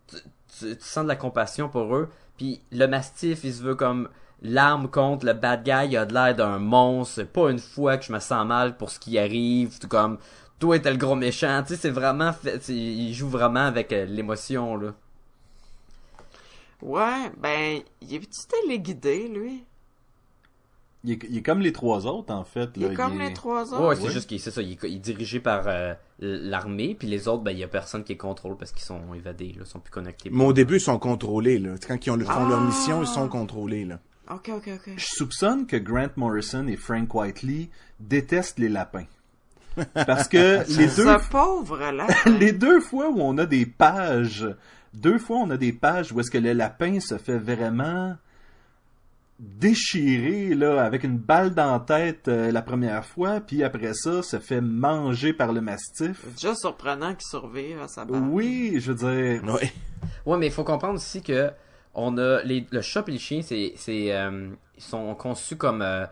tu, tu- tu sens de la compassion pour eux. Puis le mastif, il se veut comme l'arme contre le bad guy, il a de l'air d'un monstre. Pas une fois que je me sens mal pour ce qui arrive. Tout comme, toi t'es le gros méchant. Tu sais, c'est vraiment fait. Il joue vraiment avec euh, l'émotion, là. Ouais, ben, il est-tu téléguidé, lui? Il est, il est comme les trois autres, en fait. Il est comme est- les trois Ouais, autres? c'est juste qu'il c'est ça, il est, il est dirigé par euh, l'armée, puis les autres, ben, il y a personne qui les contrôle parce qu'ils sont évadés, là, ils sont plus connectés. Mais au début, ils sont contrôlés, là. Quand ils ont, font leur Ah! mission, ils sont contrôlés, là. Ok, ok, ok. Je soupçonne que Grant Morrison et Frank Whiteley détestent les lapins. Parce que les deux Ce pauvre là. les deux fois où on a des pages, deux fois on a des pages où est-ce que le lapin se fait vraiment déchirer là avec une balle dans la tête euh, la première fois, puis après ça se fait manger par le mastif. C'est déjà surprenant qu'il survive à sa balle. Oui, je veux dire, Ouais. Ouais, mais il faut comprendre aussi que on a les, le chat et le chien, c'est, c'est, euh, ils sont conçus comme euh,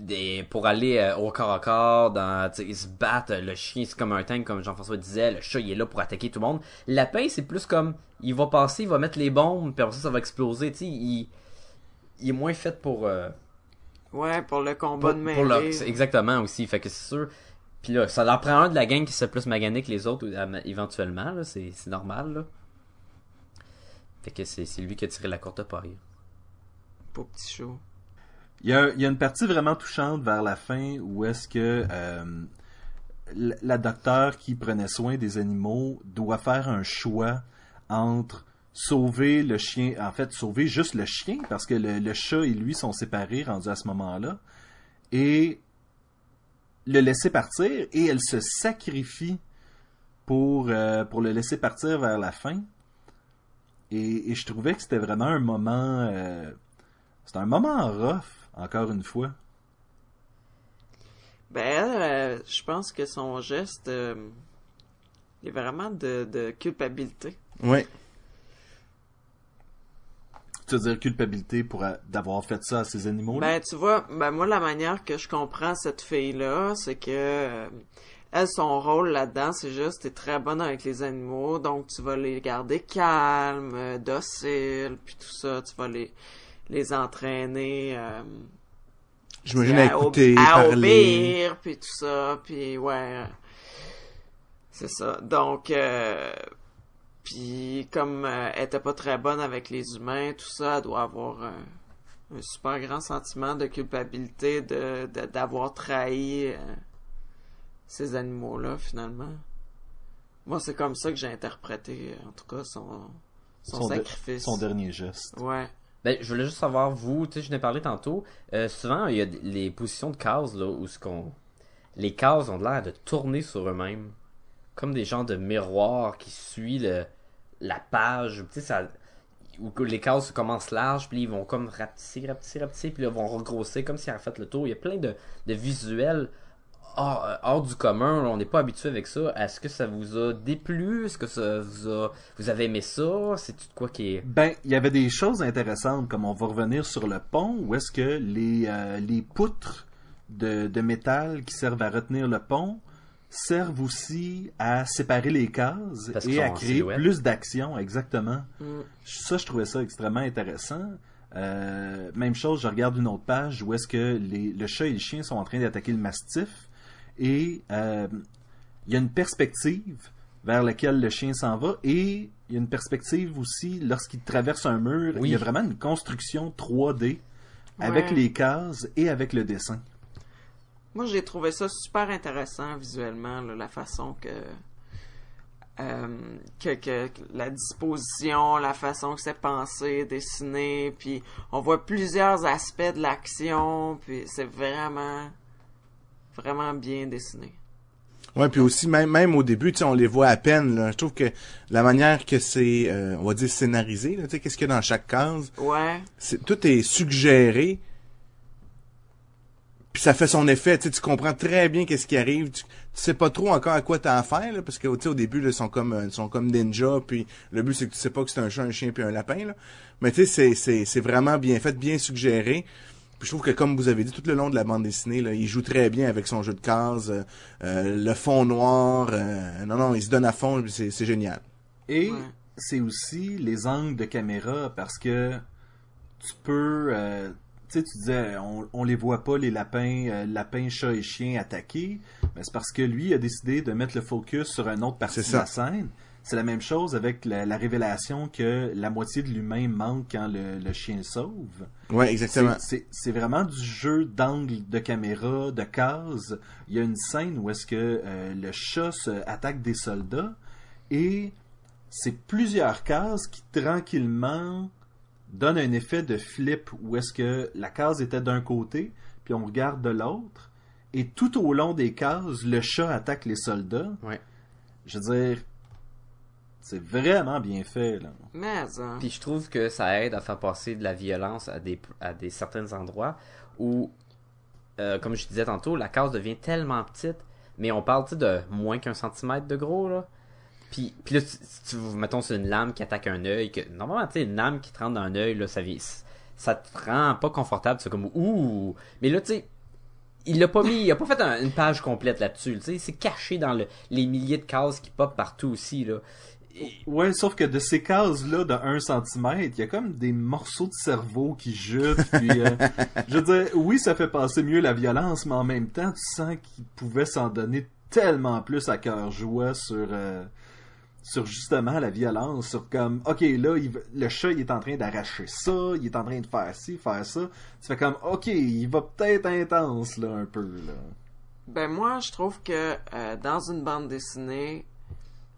des pour aller euh, au corps à corps, dans, ils se battent. Le chien, c'est comme un tank, comme Jean-François disait. Le chat, il est là pour attaquer tout le monde. Lapin, c'est plus comme, il va passer, il va mettre les bombes, puis après ça, ça va exploser. Tu sais, il, il est moins fait pour, euh, Ouais, pour le combat pour, de pour c'est exactement aussi. Fait que c'est sûr. Puis là, ça leur prend un de la gang qui se plus magané que les autres euh, éventuellement. Là, c'est, c'est normal. Là. Fait que c'est, c'est lui qui a tiré la courte paille. Pour petit chaud. il y a, il y a une partie vraiment touchante vers la fin où est-ce que euh, la, la docteure qui prenait soin des animaux doit faire un choix entre sauver le chien, en fait sauver juste le chien parce que le, le chat et lui sont séparés rendus à ce moment-là et le laisser partir et elle se sacrifie pour euh, pour le laisser partir vers la fin et, et je trouvais que c'était vraiment un moment euh, c'est un moment rough encore une fois Ben, elle, euh, je pense que son geste, euh, il est vraiment de, de culpabilité. Ouais. Tu veux dire culpabilité pour euh, d'avoir fait ça à ces animaux Ben, tu vois, ben moi, la manière que je comprends cette fille-là, c'est que euh, elle, son rôle là-dedans, c'est juste, t'es très bonne avec les animaux, donc tu vas les garder calmes, euh, dociles, puis tout ça, tu vas les, les entraîner euh, J'imagine à écouter, à parler. obéir, puis tout ça, puis ouais, c'est ça. Donc, euh, puis comme euh, elle était pas très bonne avec les humains, tout ça, elle doit avoir un, un super grand sentiment de culpabilité de de- d'avoir trahi euh, ces animaux-là, finalement. Moi, c'est comme ça que j'ai interprété, en tout cas, son, son, Son de- sacrifice. Son dernier geste. Ouais. Ben, je voulais juste savoir, vous, tu sais, je n'ai parlé tantôt, euh, souvent, il y a les positions de cases, là, où ce qu'on... Les cases ont l'air de tourner sur eux-mêmes. Comme des genres de miroirs qui suivent le- la page. Tu sais. Où les cases commencent larges, puis ils vont comme rapetisser, rapetisser, rapetisser, puis là, vont regrosser comme s'ils avaient fait le tour. Il y a plein de, de visuels hors, euh, du commun. On n'est pas habitué avec ça. Est-ce que ça vous a déplu? Est-ce que ça vous a... Vous avez aimé ça? C'est de quoi qui est... Ben, il y avait des choses intéressantes, comme on va revenir sur le pont, où est-ce que les, euh, les poutres de, de métal qui servent à retenir le pont servent aussi à séparer les cases Parce et à créer silhouette. plus d'action, exactement. Mm. Ça, je trouvais ça extrêmement intéressant. Euh, même chose, je regarde une autre page où est-ce que les, le chat et le chien sont en train d'attaquer le mastif et euh, il y a une perspective vers laquelle le chien s'en va et il y a une perspective aussi lorsqu'il traverse un mur. Oui. Il y a vraiment une construction 3D avec Ouais. les cases et avec le dessin. Moi, j'ai trouvé ça super intéressant visuellement, là, la façon que, euh, que, que la disposition, la façon que c'est pensé, dessiné, puis on voit plusieurs aspects de l'action, puis c'est vraiment, vraiment bien dessiné. Ouais, puis aussi même même au début, tu sais, on les voit à peine. Là. Je trouve que la manière que c'est, euh, on va dire scénarisé, tu sais, qu'est-ce qu'il y a dans chaque case, Ouais, c'est tout est suggéré. Puis ça fait son effet, tu sais, tu comprends très bien qu'est-ce qui arrive. Tu, tu sais pas trop encore à quoi t'as affaire, là, parce que tu sais, au début, là, ils sont comme euh, ils sont comme ninja, puis le but c'est que tu sais pas que c'est un chat, un chien puis un lapin, là. Mais tu sais, c'est c'est c'est vraiment bien fait, bien suggéré. Puis je trouve que comme vous avez dit tout le long de la bande dessinée, là, il joue très bien avec son jeu de cases, euh, euh, le fond noir. euh, non non, il se donne à fond, puis c'est c'est génial. Et Ouais. c'est aussi les angles de caméra parce que tu peux. Tu sais, tu disais, on, on les voit pas, les lapins, euh, lapins, chats et chiens attaquer. Mais c'est parce que lui a décidé de mettre le focus sur une autre partie de la scène. C'est la même chose avec la, la révélation que la moitié de l'humain manque quand le, le chien le sauve. Ouais, exactement. C'est- vraiment du jeu d'angle de caméra, de cases. Il y a une scène où est-ce que euh, le chat se attaque des soldats et c'est plusieurs cases qui tranquillement donnent un effet de flip où est-ce que la case était d'un côté puis on regarde de l'autre et tout au long des cases le chat attaque les soldats. Ouais. Je veux dire, c'est vraiment bien fait là. mais hein. Puis je trouve que ça aide à faire passer de la violence à des, à des certains endroits où, euh, comme je disais tantôt, la case devient tellement petite, mais on parle de moins qu'un centimètre de gros, là. Puis, puis là, si tu, mettons, c'est une lame qui attaque un œil, que normalement, tu sais, une lame qui te rentre dans un œil, là, ça, ça te rend pas confortable, c'est comme ouh. Mais là, tu sais, il l'a pas mis, il a pas fait un- une page complète là-dessus, tu sais, c'est caché dans le, les milliers de cases qui pop partout aussi, là. Et- Ouais, sauf que de ces cases-là de 1 cm, il y a comme des morceaux de cerveau qui jutent. Puis, euh, je veux dire, oui, ça fait passer mieux la violence, mais en même temps, tu sens qu'il pouvait s'en donner tellement plus à cœur joie sur, euh, sur justement la violence. Sur comme, ok, là, il le chat, il est en train d'arracher ça, il est en train de faire ci, faire ça. Tu fais comme, ok, il va peut-être intense, là, un peu, là. Ben moi, je trouve que euh, dans une bande dessinée,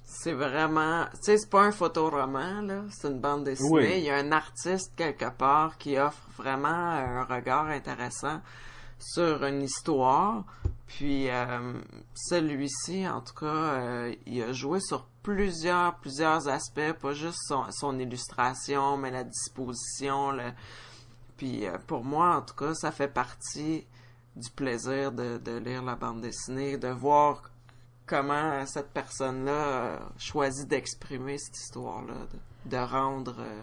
c'est vraiment, tu sais, c'est pas un photoroman là, c'est une bande dessinée. Oui. Il y a un artiste quelque part qui offre vraiment un regard intéressant sur une histoire. Puis euh, celui-ci, en tout cas, euh, il a joué sur plusieurs, plusieurs aspects, pas juste son, son illustration, mais la disposition. Le... Puis euh, pour moi, en tout cas, ça fait partie du plaisir de, de lire la bande dessinée, de voir comment cette personne-là a choisi d'exprimer cette histoire-là, de, rendre euh,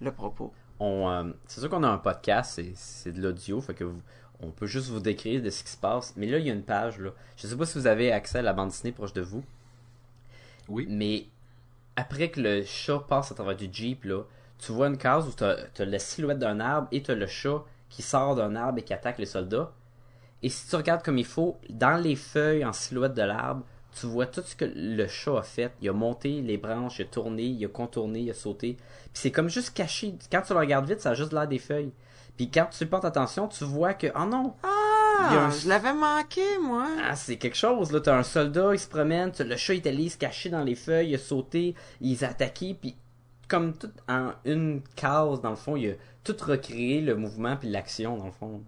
le propos. euh, c'est sûr qu'on a un podcast, c'est, c'est de l'audio, fait que on peut juste vous décrire de ce qui se passe. Mais là, il y a une page, là. Je sais pas si vous avez accès à la bande dessinée proche de vous, Mais après que le chat passe à travers du Jeep, là, tu vois une case où tu as, la silhouette d'un arbre et tu as le chat qui sort d'un arbre et qui attaque les soldats. Et si tu regardes comme il faut, dans les feuilles en silhouette de l'arbre, tu vois tout ce que le chat a fait. Il a monté les branches, il a tourné, il a contourné, il a sauté. Puis c'est comme juste caché. Quand tu le regardes vite, ça a juste l'air des feuilles. Puis quand tu portes attention, tu vois que, oh non, Il y a Ah, je l'avais manqué, moi. ah, c'est quelque chose, là. T'as un soldat, il se promène, le chat, il est allé se cacher dans les feuilles, il a sauté, il a attaqués, puis comme tout en une case, dans le fond, il a tout recréé le mouvement puis l'action, dans le fond.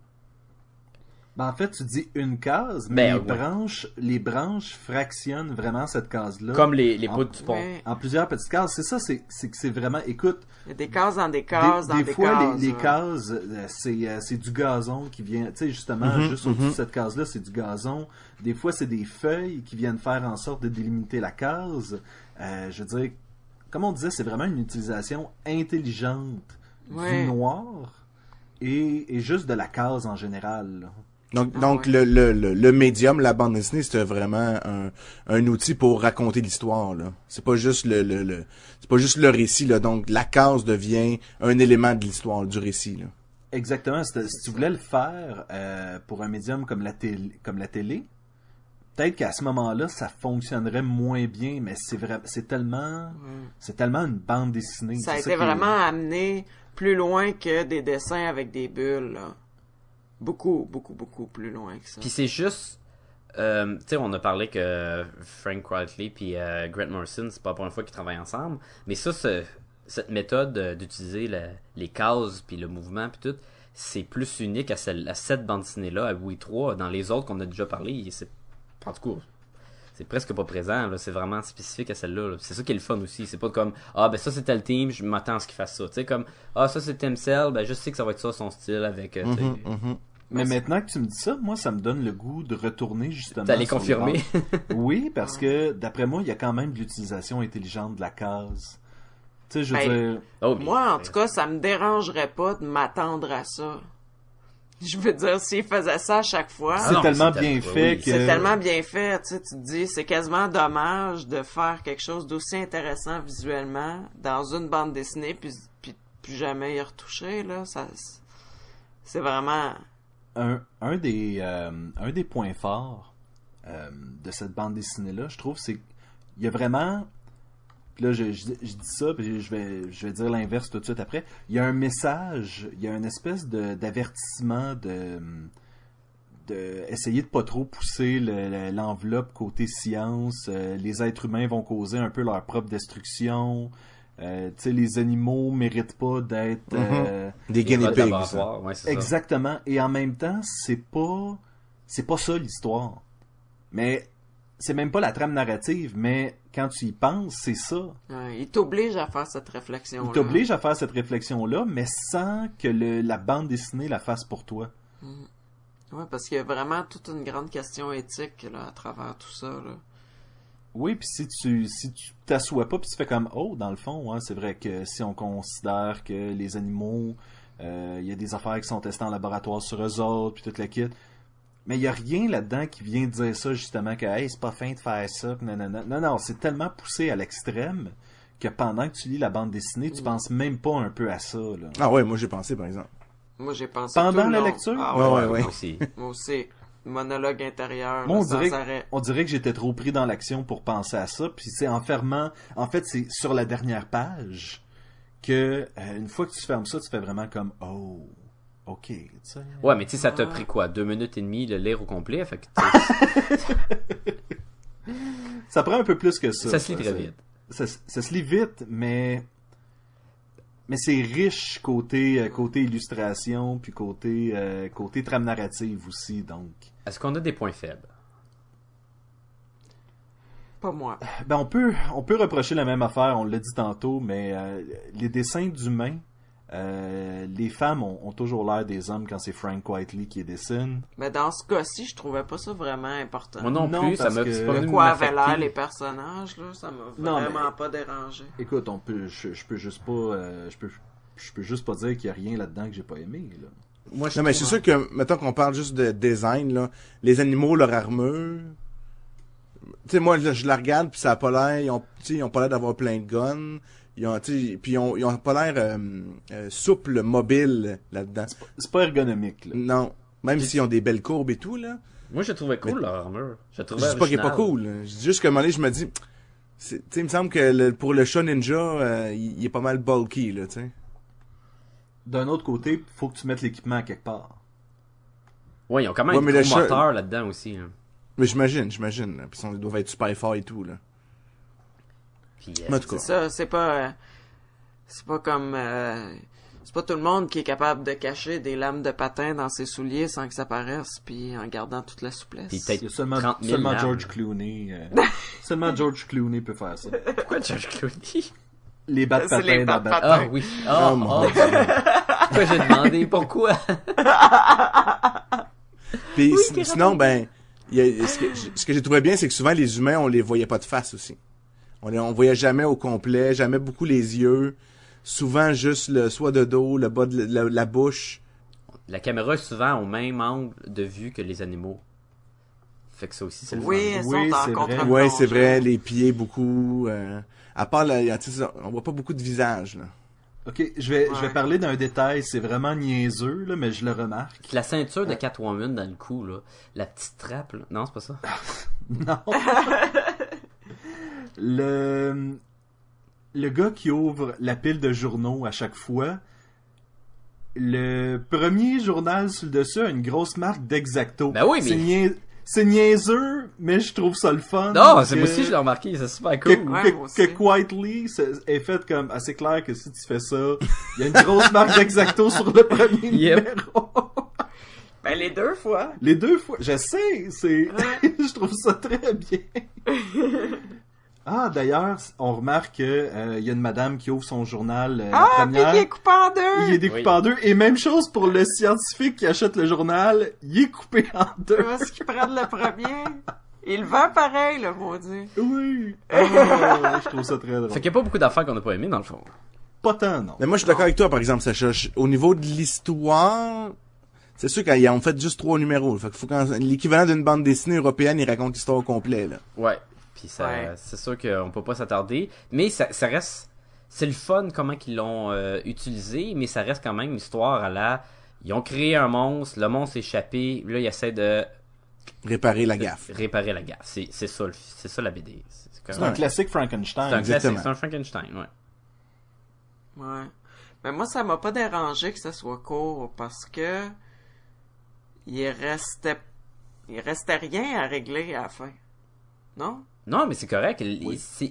Ben, en fait, tu dis une case, mais Ben, les, ouais. branches, les branches fractionnent vraiment cette case-là. Comme les, les bouts du pont. Ouais. En plusieurs petites cases. C'est ça, c'est c'est que c'est vraiment... Écoute, Il y a des cases dans des cases, des, dans des des fois, cases. les, les ouais. cases, euh, c'est euh, c'est du gazon qui vient... Tu sais, justement, Mhm, juste au-dessus de cette case-là, c'est du gazon. Des fois, c'est des feuilles qui viennent faire en sorte de délimiter la case. Euh, je veux dire, comme on disait, c'est vraiment une utilisation intelligente Ouais. du noir et, et juste de la case en général. là. Donc, Ah donc ouais. le, le, le, le médium, la bande dessinée, c'était vraiment un, un outil pour raconter l'histoire. là. C'est pas juste le, le, le c'est pas juste le récit. Là. Donc la case devient un élément de l'histoire du récit. Là. Exactement. Si tu voulais le faire euh, pour un médium comme la télé, comme la télé, peut-être qu'à ce moment-là, ça fonctionnerait moins bien, mais c'est vrai, c'est tellement, c'est tellement une bande dessinée. Ça a été vraiment amené plus loin que des dessins avec des bulles, là. Beaucoup, beaucoup, beaucoup plus loin que ça. Puis c'est juste. euh, tu sais, on a parlé que Frank Whiteley puis euh, Grant Morrison, c'est pas la première fois qu'ils travaillent ensemble. Mais ça, ce- cette méthode euh, d'utiliser les cases puis le mouvement puis tout, c'est plus unique à, celle, à cette bande dessinée-là, à Wii 3. Dans les autres qu'on a déjà parlé, c'est. En tout cas. C'est presque pas présent, là. c'est vraiment spécifique à celle-là. là. C'est ça qui est le fun aussi. C'est pas comme Ah ben ça c'est tel team, je m'attends à ce qu'il fasse ça. Tu sais, comme Ah ça c'est Tim Cell, ben je sais que ça va être ça son style avec. euh, sais, Mhm. Mais maintenant que tu me dis ça, moi, ça me donne le goût de retourner justement. Les confirmer. oui, parce que d'après moi, il y a quand même de l'utilisation intelligente de la case. Tu sais, je veux Ben, dire. Oh, Moi, en tout cas, ça me dérangerait pas de m'attendre à ça. Je veux dire, s'il faisait ça à chaque fois, Ah c'est non, tellement bien fait oui, que. c'est tellement bien fait, tu sais, tu te dis, c'est quasiment dommage de faire quelque chose d'aussi intéressant visuellement dans une bande dessinée, puis, puis plus jamais y retoucher, là, ça, c'est vraiment, un, un des euh, un des points forts euh, de cette bande dessinée là, je trouve, c'est il y a vraiment là je, je, dis ça je vais dire l'inverse tout de suite après. Il y a un message, il y a une espèce d'avertissement de de essayer de pas trop pousser le- le- l'enveloppe côté science. Euh, les êtres humains vont causer un peu leur propre destruction. Euh, tu sais, les animaux méritent pas d'être euh, Des guinea pigs. ouais, ça. Exactement. Et en même temps, c'est pas c'est pas ça l'histoire. Mais c'est même pas la trame narrative, mais quand tu y penses, c'est ça. il t'oblige à faire cette réflexion Il t'oblige à faire cette réflexion-là, mais sans que le- la bande dessinée la fasse pour toi. Ouais, parce qu'il y a vraiment toute une grande question éthique, là, à travers tout ça, là. Oui, puis si tu si tu t'assois pas puis tu fais comme oh dans le fond, hein, c'est vrai que si on considère que les animaux euh, il y a des affaires qui sont testées en laboratoire sur eux autres puis toute la kit. Mais il y a rien là-dedans qui vient dire ça justement que hey, c'est pas fin de faire ça, puis nanana. Non non, c'est tellement poussé à l'extrême que pendant que tu lis la bande dessinée, tu penses même pas un peu à ça là. Ah ouais, moi j'ai pensé par exemple. Moi, j'ai pensé Pendant tout la long. lecture? Ah, Ouais, ouais, ouais, ouais. Moi aussi. Moi aussi. Monologue intérieur, on sans dirait, arrêt. on dirait que j'étais trop pris dans l'action pour penser à ça. Puis c'est en fermant. En fait, c'est sur la dernière page que euh, une fois que tu fermes ça, tu fais vraiment comme oh, ok, tu sais. Ouais, mais tu sais, ça t'a pris quoi? Deux minutes et demie de lire au complet? Fait que Ça prend un peu plus que ça. ça se lit très c'est- vite. Ça, ça se lit vite, mais mais c'est riche côté euh, côté illustration puis côté euh, côté trame narrative aussi. Donc, Est-ce qu'on a des points faibles? Pas moi. ben on peut on peut reprocher la même affaire. On l'a dit tantôt, mais euh, les dessins d'humains. Euh, les femmes ont, ont toujours l'air des hommes quand c'est Frank Whiteley qui les dessine. Mais dans ce cas-ci, je trouvais pas ça vraiment important. Moi non, Non, plus, ça m'a que- de quoi avaient l'air les personnages, là, ça m'a vraiment mais- pas dérangé. Écoute, on peut, je, je peux juste pas, euh, je peux, je peux juste pas dire qu'il y a rien là-dedans que j'ai pas aimé. Là. Moi, je Non, mais c'est sûr que, mettons qu'on parle juste de design, là, les animaux, leur armure, tu sais, moi, je la regarde, puis ça a pas l'air, ils ont, tu sais, ils ont pas l'air d'avoir plein de guns, ils ont, tu sais, puis ils ont, ils ont pas l'air euh, euh, souple, mobile là-dedans. C'est pas ergonomique, là. Non, même s'ils ont des belles courbes et tout, là. Moi, je trouvais cool leur armure. Je Je dis pas qu'il est pas cool. là. Je dis juste qu'à un moment donné, je me dis, tu sais, il me semble que le- pour le chat ninja, euh, il, il est pas mal bulky, là, tu sais. D'un autre côté, faut que tu mettes l'équipement à quelque part. Ouais, ils ont quand même Ouais, un gros moteur là-dedans aussi. hein. Mais j'imagine, j'imagine. là. Puis ils doivent être super forts et tout, là. Puis, euh. C'est ça, c'est pas. euh, c'est pas comme. euh, c'est pas tout le monde qui est capable de cacher des lames de patin dans ses souliers sans que ça paraisse, puis en gardant toute la souplesse. Puis peut-être seulement, 30 000 seulement lames. George Clooney. euh, seulement George Clooney peut faire ça. Pourquoi George Clooney? Les bas de patin les dans. Ah oui. Oh, Oh, mon oh. Pourquoi j'ai demandé? Pourquoi? Puis Oui, sinon, ben, il y a- ce que, ce que j'ai trouvé bien, c'est que souvent les humains, on les voyait pas de face aussi. On on voyait jamais au complet, jamais beaucoup les yeux. Souvent juste le, soit de dos, le bas de la, la bouche. La caméra est souvent au même angle de vue que les animaux. Fait que ça aussi, c'est le Oui, Oui, sont en c'est vrai. contre Ouais, c'est vrai, les pieds beaucoup. euh, à part, sais, on voit pas beaucoup de visage. Là. Ok, je vais, je vais parler d'un détail, c'est vraiment niaiseux, là, mais je le remarque. Puis La ceinture de Catwoman dans le cou, là. La petite trappe, là. Non, c'est pas ça. Non. le, le gars qui ouvre la pile de journaux à chaque fois, le premier journal sur le dessus a une grosse marque d'Exacto. Ben oui, mais- C'est nia- C'est niaiseux, mais je trouve ça le fun. Non, c'est que- moi aussi, je l'ai remarqué. C'est super que, cool. Ouais, que, moi aussi. que Quietly est fait comme assez clair que si tu fais ça, il y a une grosse marque d'Exacto sur le premier Yep. numéro. Ben, les deux fois. Les deux fois, je sais, c'est, je trouve ça très bien. Ah, d'ailleurs, on remarque que euh, y a une madame qui ouvre son journal. euh, la Ah, puis première. il est coupé en deux. Il est découpé Oui. en deux. Et même chose pour le scientifique qui achète le journal, il est coupé en deux. Parce qu'ils prennent le premier? Il le vend pareil, le maudit. Oui. Ah, je trouve ça très drôle. Fait qu'il y a pas beaucoup d'affaires qu'on n'a pas aimées, dans le fond. Pas tant, non. Mais moi, je suis d'accord avec toi, par exemple, Sacha. Au niveau de l'histoire, c'est sûr qu'ils ont fait juste trois numéros. Fait qu'il faut qu'en- l'équivalent d'une bande dessinée européenne, ils racontent l'histoire au complet, là. Ouais. Puis ça, Ouais. c'est sûr qu'on peut pas s'attarder. Mais ça, ça reste, c'est le fun comment qu'ils l'ont euh, utilisé, mais ça reste quand même une histoire à la, ils ont créé un monstre, le monstre est échappé, là ils essaient de Réparer la gaffe. réparer la gaffe. C'est, c'est ça, le- c'est ça la BD. C'est, c'est C'est comme- un classique Frankenstein. c'est un exactement. classique, c'est un Frankenstein, ouais. Ouais. Mais moi, ça m'a pas dérangé que ça soit court parce que il restait, il restait rien à régler à la fin. Non? Non, mais c'est correct.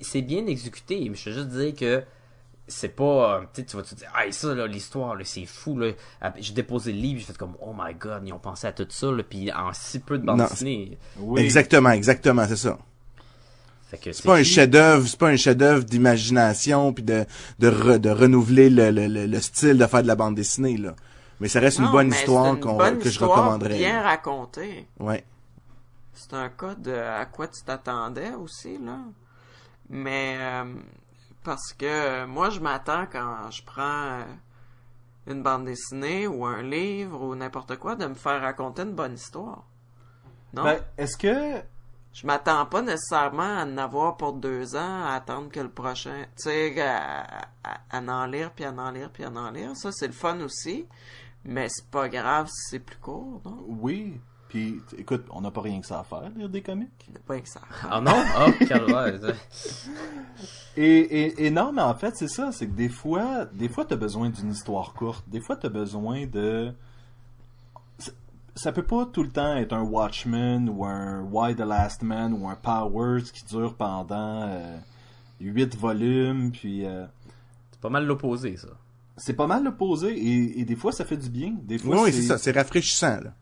C'est, bien exécuté. Mais je veux juste dire que c'est pas. Tu sais, tu vas te dire, ah, ça, là, l'histoire, là, c'est fou, là. Ah, J'ai déposé le livre, j'ai fait comme, oh my god, ils ont pensé à tout ça, là. Puis en si peu de bande dessinée. Oui. Exactement, exactement, c'est ça. Fait que C'est pas un chef-d'œuvre, c'est pas un chef-d'œuvre d'imagination puis de de, re- de renouveler le, le, le, le style de faire de la bande dessinée là. Mais ça reste une bonne histoire une bonne que je recommanderais. Bien racontée. Ouais. C'est un cas de à quoi tu t'attendais aussi, là. Mais euh, parce que moi, je m'attends quand je prends euh, une bande dessinée ou un livre ou n'importe quoi de me faire raconter une bonne histoire. Non? Ben, est-ce que Je m'attends pas nécessairement à en avoir pour deux ans, à attendre que le prochain, tu sais, à, à- à en lire, puis à en lire, puis à en lire. Ça, c'est le fun aussi. Mais c'est pas grave si c'est plus court, non? oui, puis écoute, on n'a pas rien que ça à faire, lire des comics. Pas que ça. Ah non? Oh, calvaire. Et, et, et non, mais en fait, c'est ça, c'est que des fois, des fois, t'as besoin d'une histoire courte. Des fois, t'as besoin de... Ça- peut pas tout le temps être un Watchmen ou un Why the Last Man ou un Powers qui dure pendant euh, huit volumes, puis... euh, c'est pas mal l'opposé, ça. c'est pas mal l'opposé, et, et des fois, ça fait du bien. Des fois, oui, c'est ça, c'est rafraîchissant là.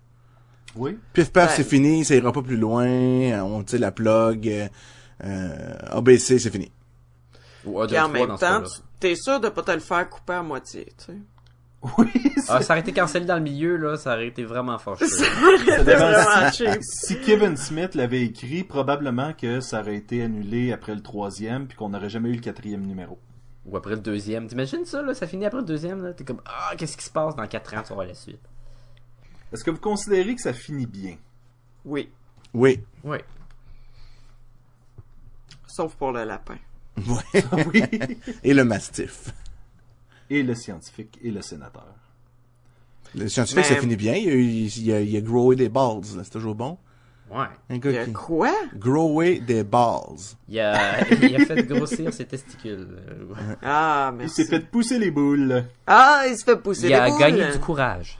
Oui. Pif paf, Ouais. c'est fini, ça ira pas plus loin, euh, on tire la plug, euh, euh, ABC, c'est fini. Ou Puis en même temps, t'es sûr de pas te le faire couper à moitié, tu sais? Oui, Ah, ça aurait été cancellé dans le milieu, là, ça aurait été vraiment fâcheux. ça C'est dépend vraiment si, cheap. si Kevin Smith l'avait écrit, probablement que ça aurait été annulé après le troisième, puis qu'on n'aurait jamais eu le quatrième numéro. Ou après le deuxième. T'imagines ça, là? Ça finit après le deuxième, là? T'es comme, ah, qu'est-ce qui se passe dans 4 ans? Tu vas voir la suite. Est-ce que vous considérez que ça finit bien? Oui. Oui. Oui. Sauf pour le lapin. Ouais. oui. Et le mastif. Et le scientifique et le sénateur. Le scientifique, Mais- ça finit bien. Il a, il a, il a growé des balls. C'est toujours bon. Ouais. Un Il a qui... quoi? Grower des balls. Il a, il a fait grossir ses testicules. Ah, Il merci. s'est fait pousser les boules. Ah, il se fait pousser Il les a boules. gagné du courage.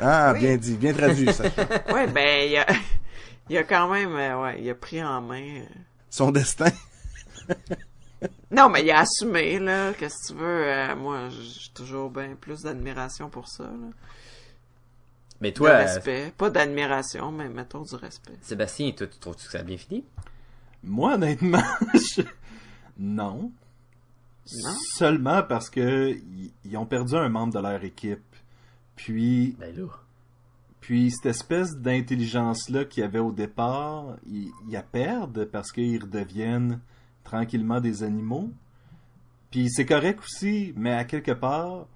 Ah, bien dit. Bien traduit, ça. Ouais, ben, il a, il a quand même, euh, ouais, il a pris en main. euh. Son destin. Non, mais il a assumé, là. Qu'est-ce que tu veux? euh, moi, j'ai toujours bien plus d'admiration pour ça, là. Mais De toi, euh, respect. Pas d'admiration, mais mettons du respect. Sébastien, toi, tu trouves-tu que ça a bien fini? Moi, honnêtement, je- non. Non? Seulement parce que ils ont perdu un membre de leur équipe. Puis, Ben là. puis cette espèce d'intelligence-là qu'il y avait au départ, ils, ils la perdent parce qu'ils redeviennent tranquillement des animaux. Puis c'est correct aussi, mais à quelque part,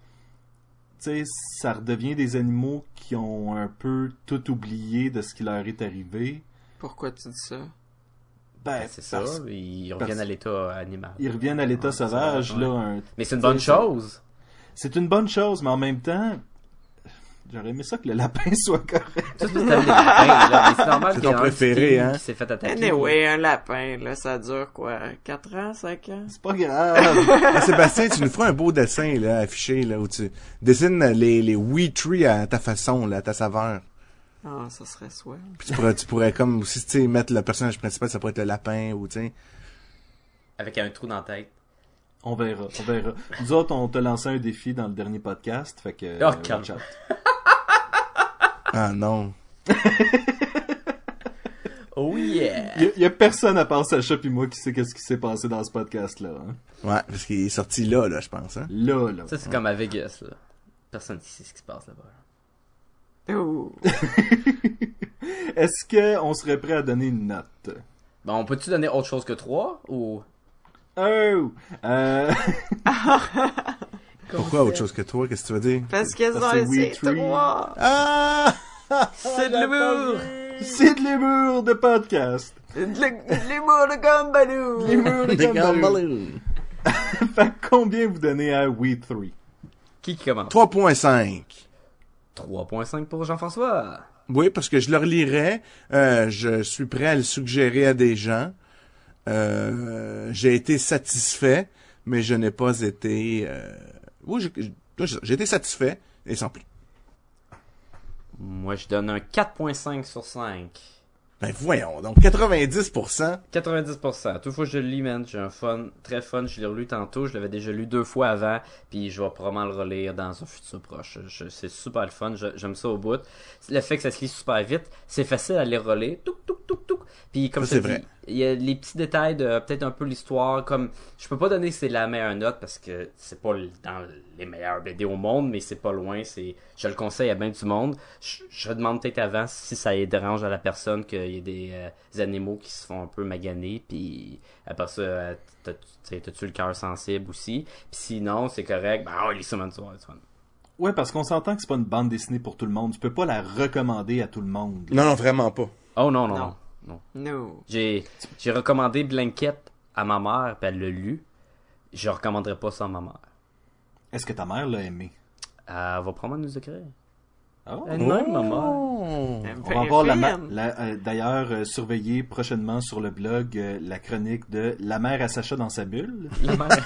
tu sais, ça redevient des animaux qui ont un peu tout oublié de ce qui leur est arrivé. Pourquoi tu dis ça? Ben, Ben, c'est ça. Ils parce- reviennent à l'état animal. Ils reviennent à l'état Ouais, sauvage, ouais. là. un- Mais c'est une bonne chose. C'est une bonne chose, mais en même temps, j'aurais aimé ça que le lapin soit correct. Ça, c'est normal C'est qu'il y ton en ait un préféré, qui- hein? qui s'est fait attaquer. Anyway, un lapin, là, ça dure quoi? 4 ans, 5 ans? C'est pas grave. Ah, Sébastien, tu nous feras un beau dessin, là, affiché, là, où tu dessines les, les wee trees à ta façon, là, à ta saveur. Ah, ça serait soit. Puis tu pourrais, tu pourrais comme aussi, tu sais, mettre le personnage principal, ça pourrait être le lapin, ou, tu sais. Avec un trou dans la tête. On verra, on verra. Nous autres, on t'a lancé un défi dans le dernier podcast, fait que... Oh, euh. Ah, non. Oh yeah! Il y, a- il y a personne à part Sacha puis moi qui sait qu'est-ce qui s'est passé dans ce podcast-là. hein. Ouais, parce qu'il est sorti là, là, je pense, hein. Là, là. Ça, c'est comme à Vegas, là. Personne ne sait ce qui se passe là-bas. Ouh. Est-ce que on serait prêt à donner une note? Bon, on peut-tu donner autre chose que 3 ou? Oh! Euh... Pourquoi autre chose que toi? Qu'est-ce que tu veux dire? Parce qu'ils Parce ont que c'est essayé We Tree. trois. Ah! C'est de l'humour! c'est de l'humour de podcast! De de l'humour de Gumbaloo. L'humour de. Gumballoon. Fait combien vous donnez à We 3? Qui qui commence? 3.5. 3.5 pour Jean-François. Oui, parce que je le relirai. Euh, je suis prêt à le suggérer à des gens. Euh, j'ai été satisfait, mais je n'ai pas été... Euh... Oui, j'ai- j'ai j'ai été satisfait, et sans plus. Moi, je donne un 4.5 sur 5. Ben voyons, donc 90%. 90%. Toutefois, je le lis, man. J'ai un fun, très fun. Je l'ai relu tantôt. Je l'avais déjà lu deux fois avant. Puis je vais probablement le relire dans un futur proche. C'est super le fun. J'aime ça au bout. Le fait que ça se lit super vite, c'est facile à les relire. Touc, touc, touc, touc. Puis comme Ça, je vrai. Il y a les petits détails de peut-être un peu l'histoire. Comme je peux pas donner c'est la meilleure note parce que c'est pas dans les meilleurs BD au monde, mais c'est pas loin. C'est, je le conseille à bien du monde. Je, je demande peut-être avant si ça dérange à la personne qu'il y ait des, euh, des animaux qui se font un peu maganer. Puis après ça, euh, t'as-tu le cœur sensible aussi? Puis sinon, c'est correct. Ben, oh, avoir du fun. Ouais, parce qu'on s'entend que c'est pas une bande dessinée pour tout le monde. Tu peux pas la recommander à tout le monde. Non, non, vraiment pas. Oh non, non, Non. non. Non. No. J'ai, j'ai recommandé Blanket à ma mère, puis elle l'a lu. Je recommanderais pas ça à ma mère. Est-ce que ta mère l'a aimé? Elle va probablement nous écrire. Oh. Elle même, ma mère. Oh. On va avoir la, ma- la- euh, d'ailleurs euh, surveiller prochainement sur le blog euh, la chronique de La mère à Sacha dans sa bulle. La mère.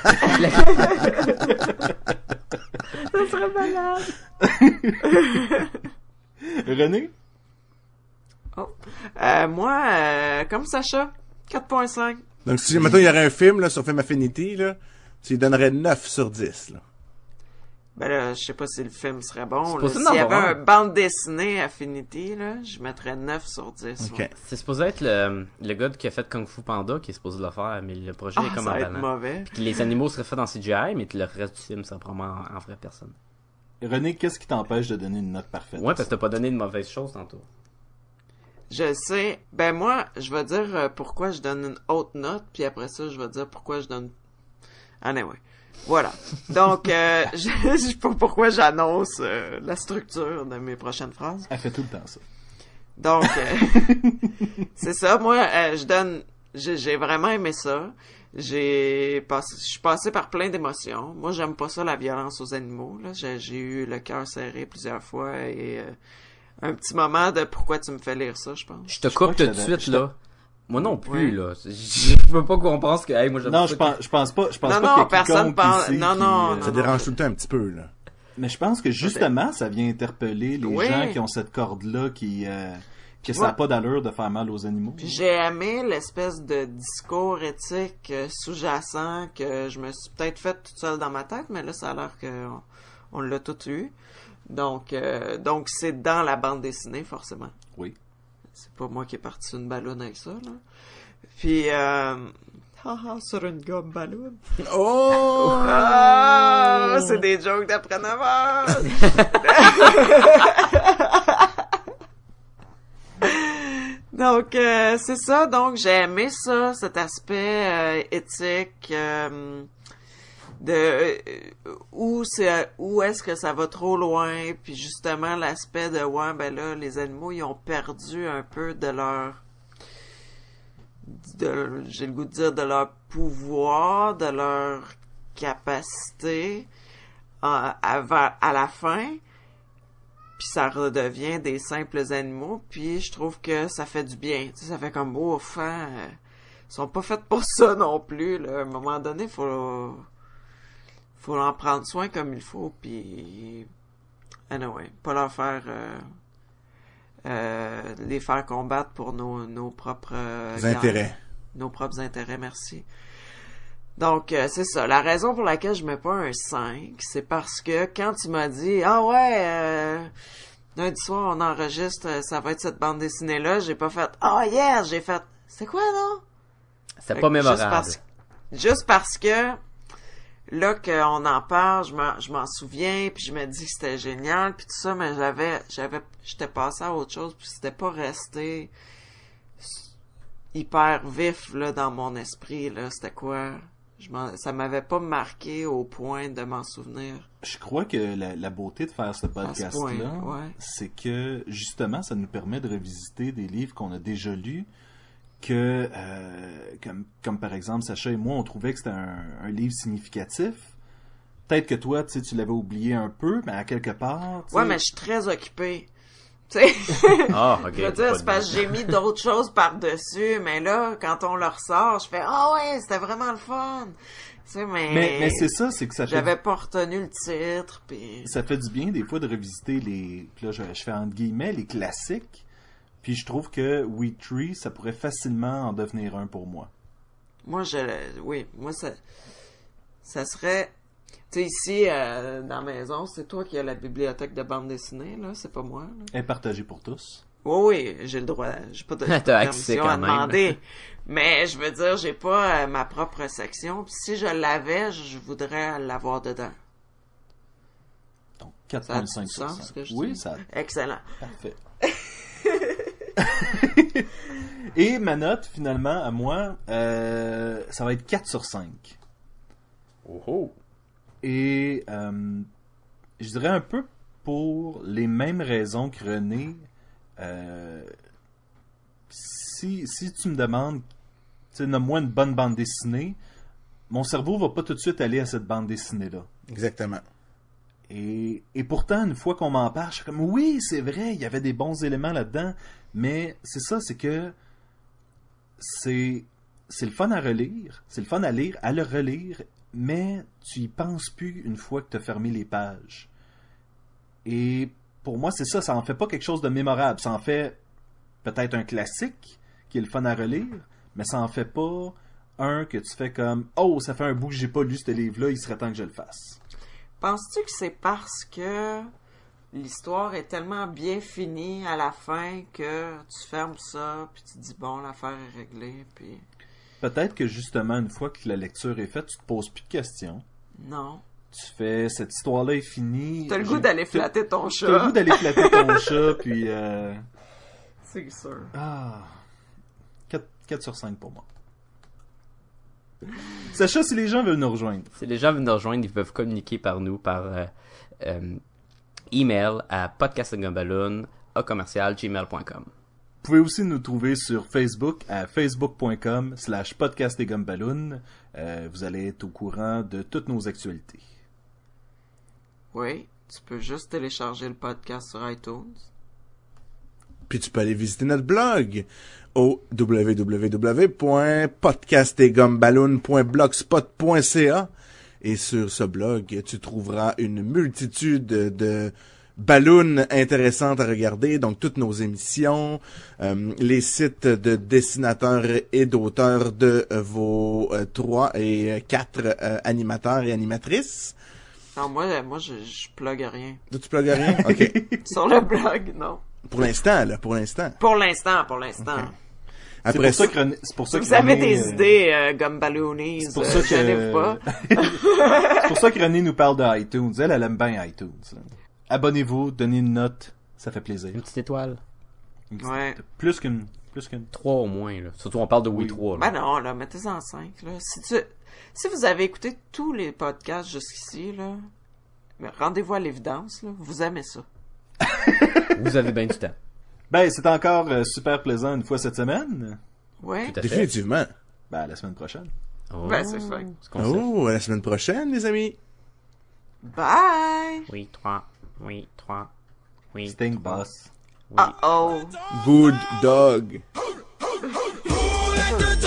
Ça serait malade. René? Euh, moi, euh, comme Sacha, 4.5. Donc si, maintenant il y aurait un film, là, sur Film Affinity, là, tu lui donnerais 9 sur 10, là. Ben là, je sais pas si le film serait bon. S'il y avait un bande dessinée Affinity, là, je mettrais 9 sur 10. OK. ouais. C'est supposé être le, le gars qui a fait Kung Fu Panda qui est supposé le faire, mais le projet Ah, est comme ça en va être mauvais. Puis que les animaux seraient faits dans CGI, mais le reste du film serait probablement en, en vraie personne. René, qu'est-ce qui t'empêche de donner une note parfaite? Ouais, parce que t'as pas donné de mauvaise chose tantôt. Je sais. Ben moi, je vais dire euh, pourquoi je donne une haute note, puis après ça, je vais dire pourquoi je donne Anyway. Voilà. Donc, euh, je je sais pas pourquoi j'annonce euh, la structure de mes prochaines phrases. Elle fait tout le temps ça. Donc, euh, c'est ça. Moi, euh, je donne. J'ai vraiment aimé ça. J'ai passé, je suis passé par plein d'émotions. Moi, j'aime pas ça la violence aux animaux. Là, j'ai j'ai eu le cœur serré plusieurs fois et euh, un petit moment de pourquoi tu me fais lire ça, je pense. Je te coupe que tout de suite, te- là. Moi non plus, Ouais. là. Je veux pas qu'on pense que, hey, moi j'aime Non, je pense, je pense pas, je pense Non, pas non, qu'il y ait personne ici non, qui, non, euh, non, Ça dérange tout le temps un petit peu, là. Mais je pense que justement, ça vient interpeller les Oui. gens qui ont cette corde-là qui, euh, que ça n'a pas d'allure de faire mal aux animaux. Puis j'ai aimé l'espèce de discours éthique euh, sous-jacent que je me suis peut-être fait toute seule dans ma tête, mais là, ça a l'air qu'on on l'a tout eu. Donc, euh, donc c'est dans la bande dessinée, forcément. Oui. C'est pas moi qui est parti sur une ballonne avec ça, là. Puis, euh... haha, sur une gomme ballon. Oh! Ah, c'est des jokes d'après 9 heures. Donc, euh, c'est ça. Donc, j'ai aimé ça, cet aspect euh, éthique euh, de euh, où c'est où est-ce que ça va trop loin, puis justement l'aspect de ouais, ben là, les animaux ils ont perdu un peu de leur de j'ai le goût de dire de leur pouvoir, de leur capacité à, à, à la fin puis ça redevient des simples animaux, puis je trouve que ça fait du bien. Tu sais, ça fait comme, ouf, hein, euh, ils sont pas faits pour ça non plus, là. À un moment donné, faut, faut en prendre soin comme il faut, puis, anyway, pas leur faire, euh, euh, les faire combattre pour nos, nos propres euh, intérêts. Nos propres intérêts, merci. Donc, euh, c'est ça. La raison pour laquelle je mets pas un 5, c'est parce que quand tu m'as dit, ah ouais, euh, lundi soir, on enregistre, ça va être cette bande dessinée-là, j'ai pas fait, ah yeah, j'ai fait, c'est quoi, non? C'est pas Juste mémorable. parce, juste parce que, là qu'on en parle, je m'en, souviens, puis je me dis que c'était génial, puis tout ça, mais j'avais, j'avais, j'étais passé à autre chose, puis c'était pas resté hyper vif, là, dans mon esprit, là. C'était quoi? Je m'en, ça m'avait pas marqué au point de m'en souvenir. Je crois que la, la beauté de faire ce podcast-là, ouais. c'est que justement, ça nous permet de revisiter des livres qu'on a déjà lus, que euh, comme, comme par exemple Sacha et moi, on trouvait que c'était un, un livre significatif. Peut-être que toi, tu sais, tu l'avais oublié un peu, mais à quelque part. Ouais, mais je suis très occupée. Tu sais, Ah, ok. je veux dire, c'est parce que j'ai mis d'autres choses par-dessus, mais là, quand on le ressort, je fais, ah ouais, c'était vraiment le fun. Tu sais, mais, Mais, mais c'est ça, c'est que ça fait, j'avais pas retenu le titre, puis ça fait du bien des fois de revisiter les. puis Là, je, je fais entre guillemets les classiques. Puis je trouve que We Tree, ça pourrait facilement en devenir un pour moi. moi, je, oui, moi, ça, ça serait, tu sais, ici, euh, dans la maison, c'est toi qui as la bibliothèque de bande dessinée, là, c'est pas moi, là. Et partagé pour tous. Oui, oui, j'ai le droit. J'ai pas de permission quand à même. demander. Mais je veux dire, j'ai pas euh, ma propre section. Puis si je l'avais, je voudrais l'avoir dedans. Donc Ça a 4.5 du sur sens, 5. ce que je Oui, dis? ça Excellent. Parfait. Et ma note, finalement, à moi, euh, ça va être 4 sur 5. Oh, oh. Et euh, je dirais un peu pour les mêmes raisons que René. euh, si, si tu me demandes, tu sais, nomme-moi une bonne bande dessinée, mon cerveau va pas tout de suite aller à cette bande dessinée-là. Exactement. Et, pourtant, une fois qu'on m'en parle, je suis comme oui, c'est vrai, il y avait des bons éléments là-dedans. Mais c'est ça, c'est que c'est c'est le fun à relire, c'est le fun à lire, à le relire, mais tu y penses plus une fois que tu as fermé les pages. Et pour moi, c'est ça, ça en fait pas quelque chose de mémorable. Ça en fait peut-être un classique qui est le fun à relire, mais ça en fait pas un que tu fais comme oh, ça fait un bout que j'ai pas lu ce livre-là, il serait temps que je le fasse. Penses-tu que c'est parce que l'histoire est tellement bien finie à la fin que tu fermes ça, puis tu dis bon, l'affaire est réglée, puis Peut-être que justement, une fois que la lecture est faite, tu te poses plus de questions. non. Tu fais cette histoire-là est finie. T'as le goût d'aller flatter ton T'as le goût chat. d'aller flatter ton chat, puis. Euh... C'est sûr. Ah. 4, 4 sur 5 pour moi. Sacha, si les gens veulent nous rejoindre, Si les gens veulent nous rejoindre, ils peuvent communiquer par nous par euh, euh, email à podcastgumballoon à commercial gmail.com. vous pouvez aussi nous trouver sur Facebook à facebook.com slash podcast. Euh, vous allez être au courant de toutes nos actualités. Oui, tu peux juste télécharger le podcast sur iTunes. Puis tu peux aller visiter notre blog au www.podcastetgumballoon.blogspot.ca et sur ce blog, tu trouveras une multitude de ballons intéressantes à regarder, donc toutes nos émissions, euh, les sites de dessinateurs et d'auteurs de euh, vos euh, trois et quatre euh, animateurs et animatrices. Non, moi, moi je, je plug rien. Tu plugues rien? OK. Sur le blog, non. Pour l'instant, là, pour l'instant. Pour l'instant, pour l'instant. C'est Après pour ça ça, que René- c'est pour ça que vous avez René, des euh, idées, euh, gumballoonies, C'est pour euh, ça que gênez-vous pas. c'est pour ça que René nous parle de iTunes. Elle, elle aime bien iTunes. Abonnez-vous, donnez une note, ça fait plaisir. Une petite étoile. Une petite- Ouais. Plus qu'une, plus qu'une. Trois au moins, là. Surtout, on parle de Oui Oui. 3, là. Ben non, là, mettez-en cinq, là. Si tu, si vous avez écouté tous les podcasts jusqu'ici, là, ben, rendez-vous à l'évidence, là. Vous aimez ça. Vous avez bien du temps. Ben, c'est encore euh, super plaisant une fois cette semaine. Fait. définitivement. Ben, à la semaine prochaine. Oh, Ben, c'est sait. Oh, à la semaine prochaine, les amis. Bye! Oui, 3. Oui, 3. Oui. Sting Boss. Uh-oh. Good dog.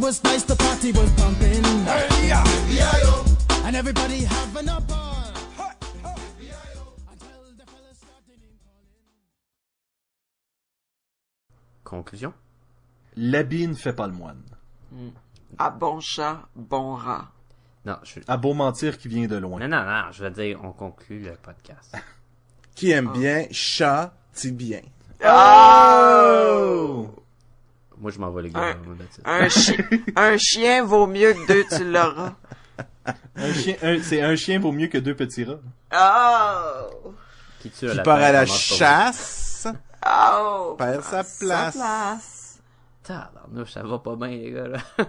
Well, the party was nice, the party was pumping, Hey, yeah, yeah, yo. and everybody having a ball. Until the fellas started in calling. Conclusion? L'habit ne fait pas le moine. À bon chat, bon rat. Non, je... À beau mentir qui vient de loin. Non, non, non, je veux dire, on conclut le podcast. Qui aime bien, châtie bien. Oh! Moi, je m'en vais, les gars. Un-. Un, chi- un chien vaut mieux que deux, tu l'auras. Un chien, un- c'est un chien vaut mieux que deux petits rats. Oh! Qui tue Qui la part à la chasse. Oh! Perd sa place. place. Tabarnouche, ça va pas bien, les gars, là.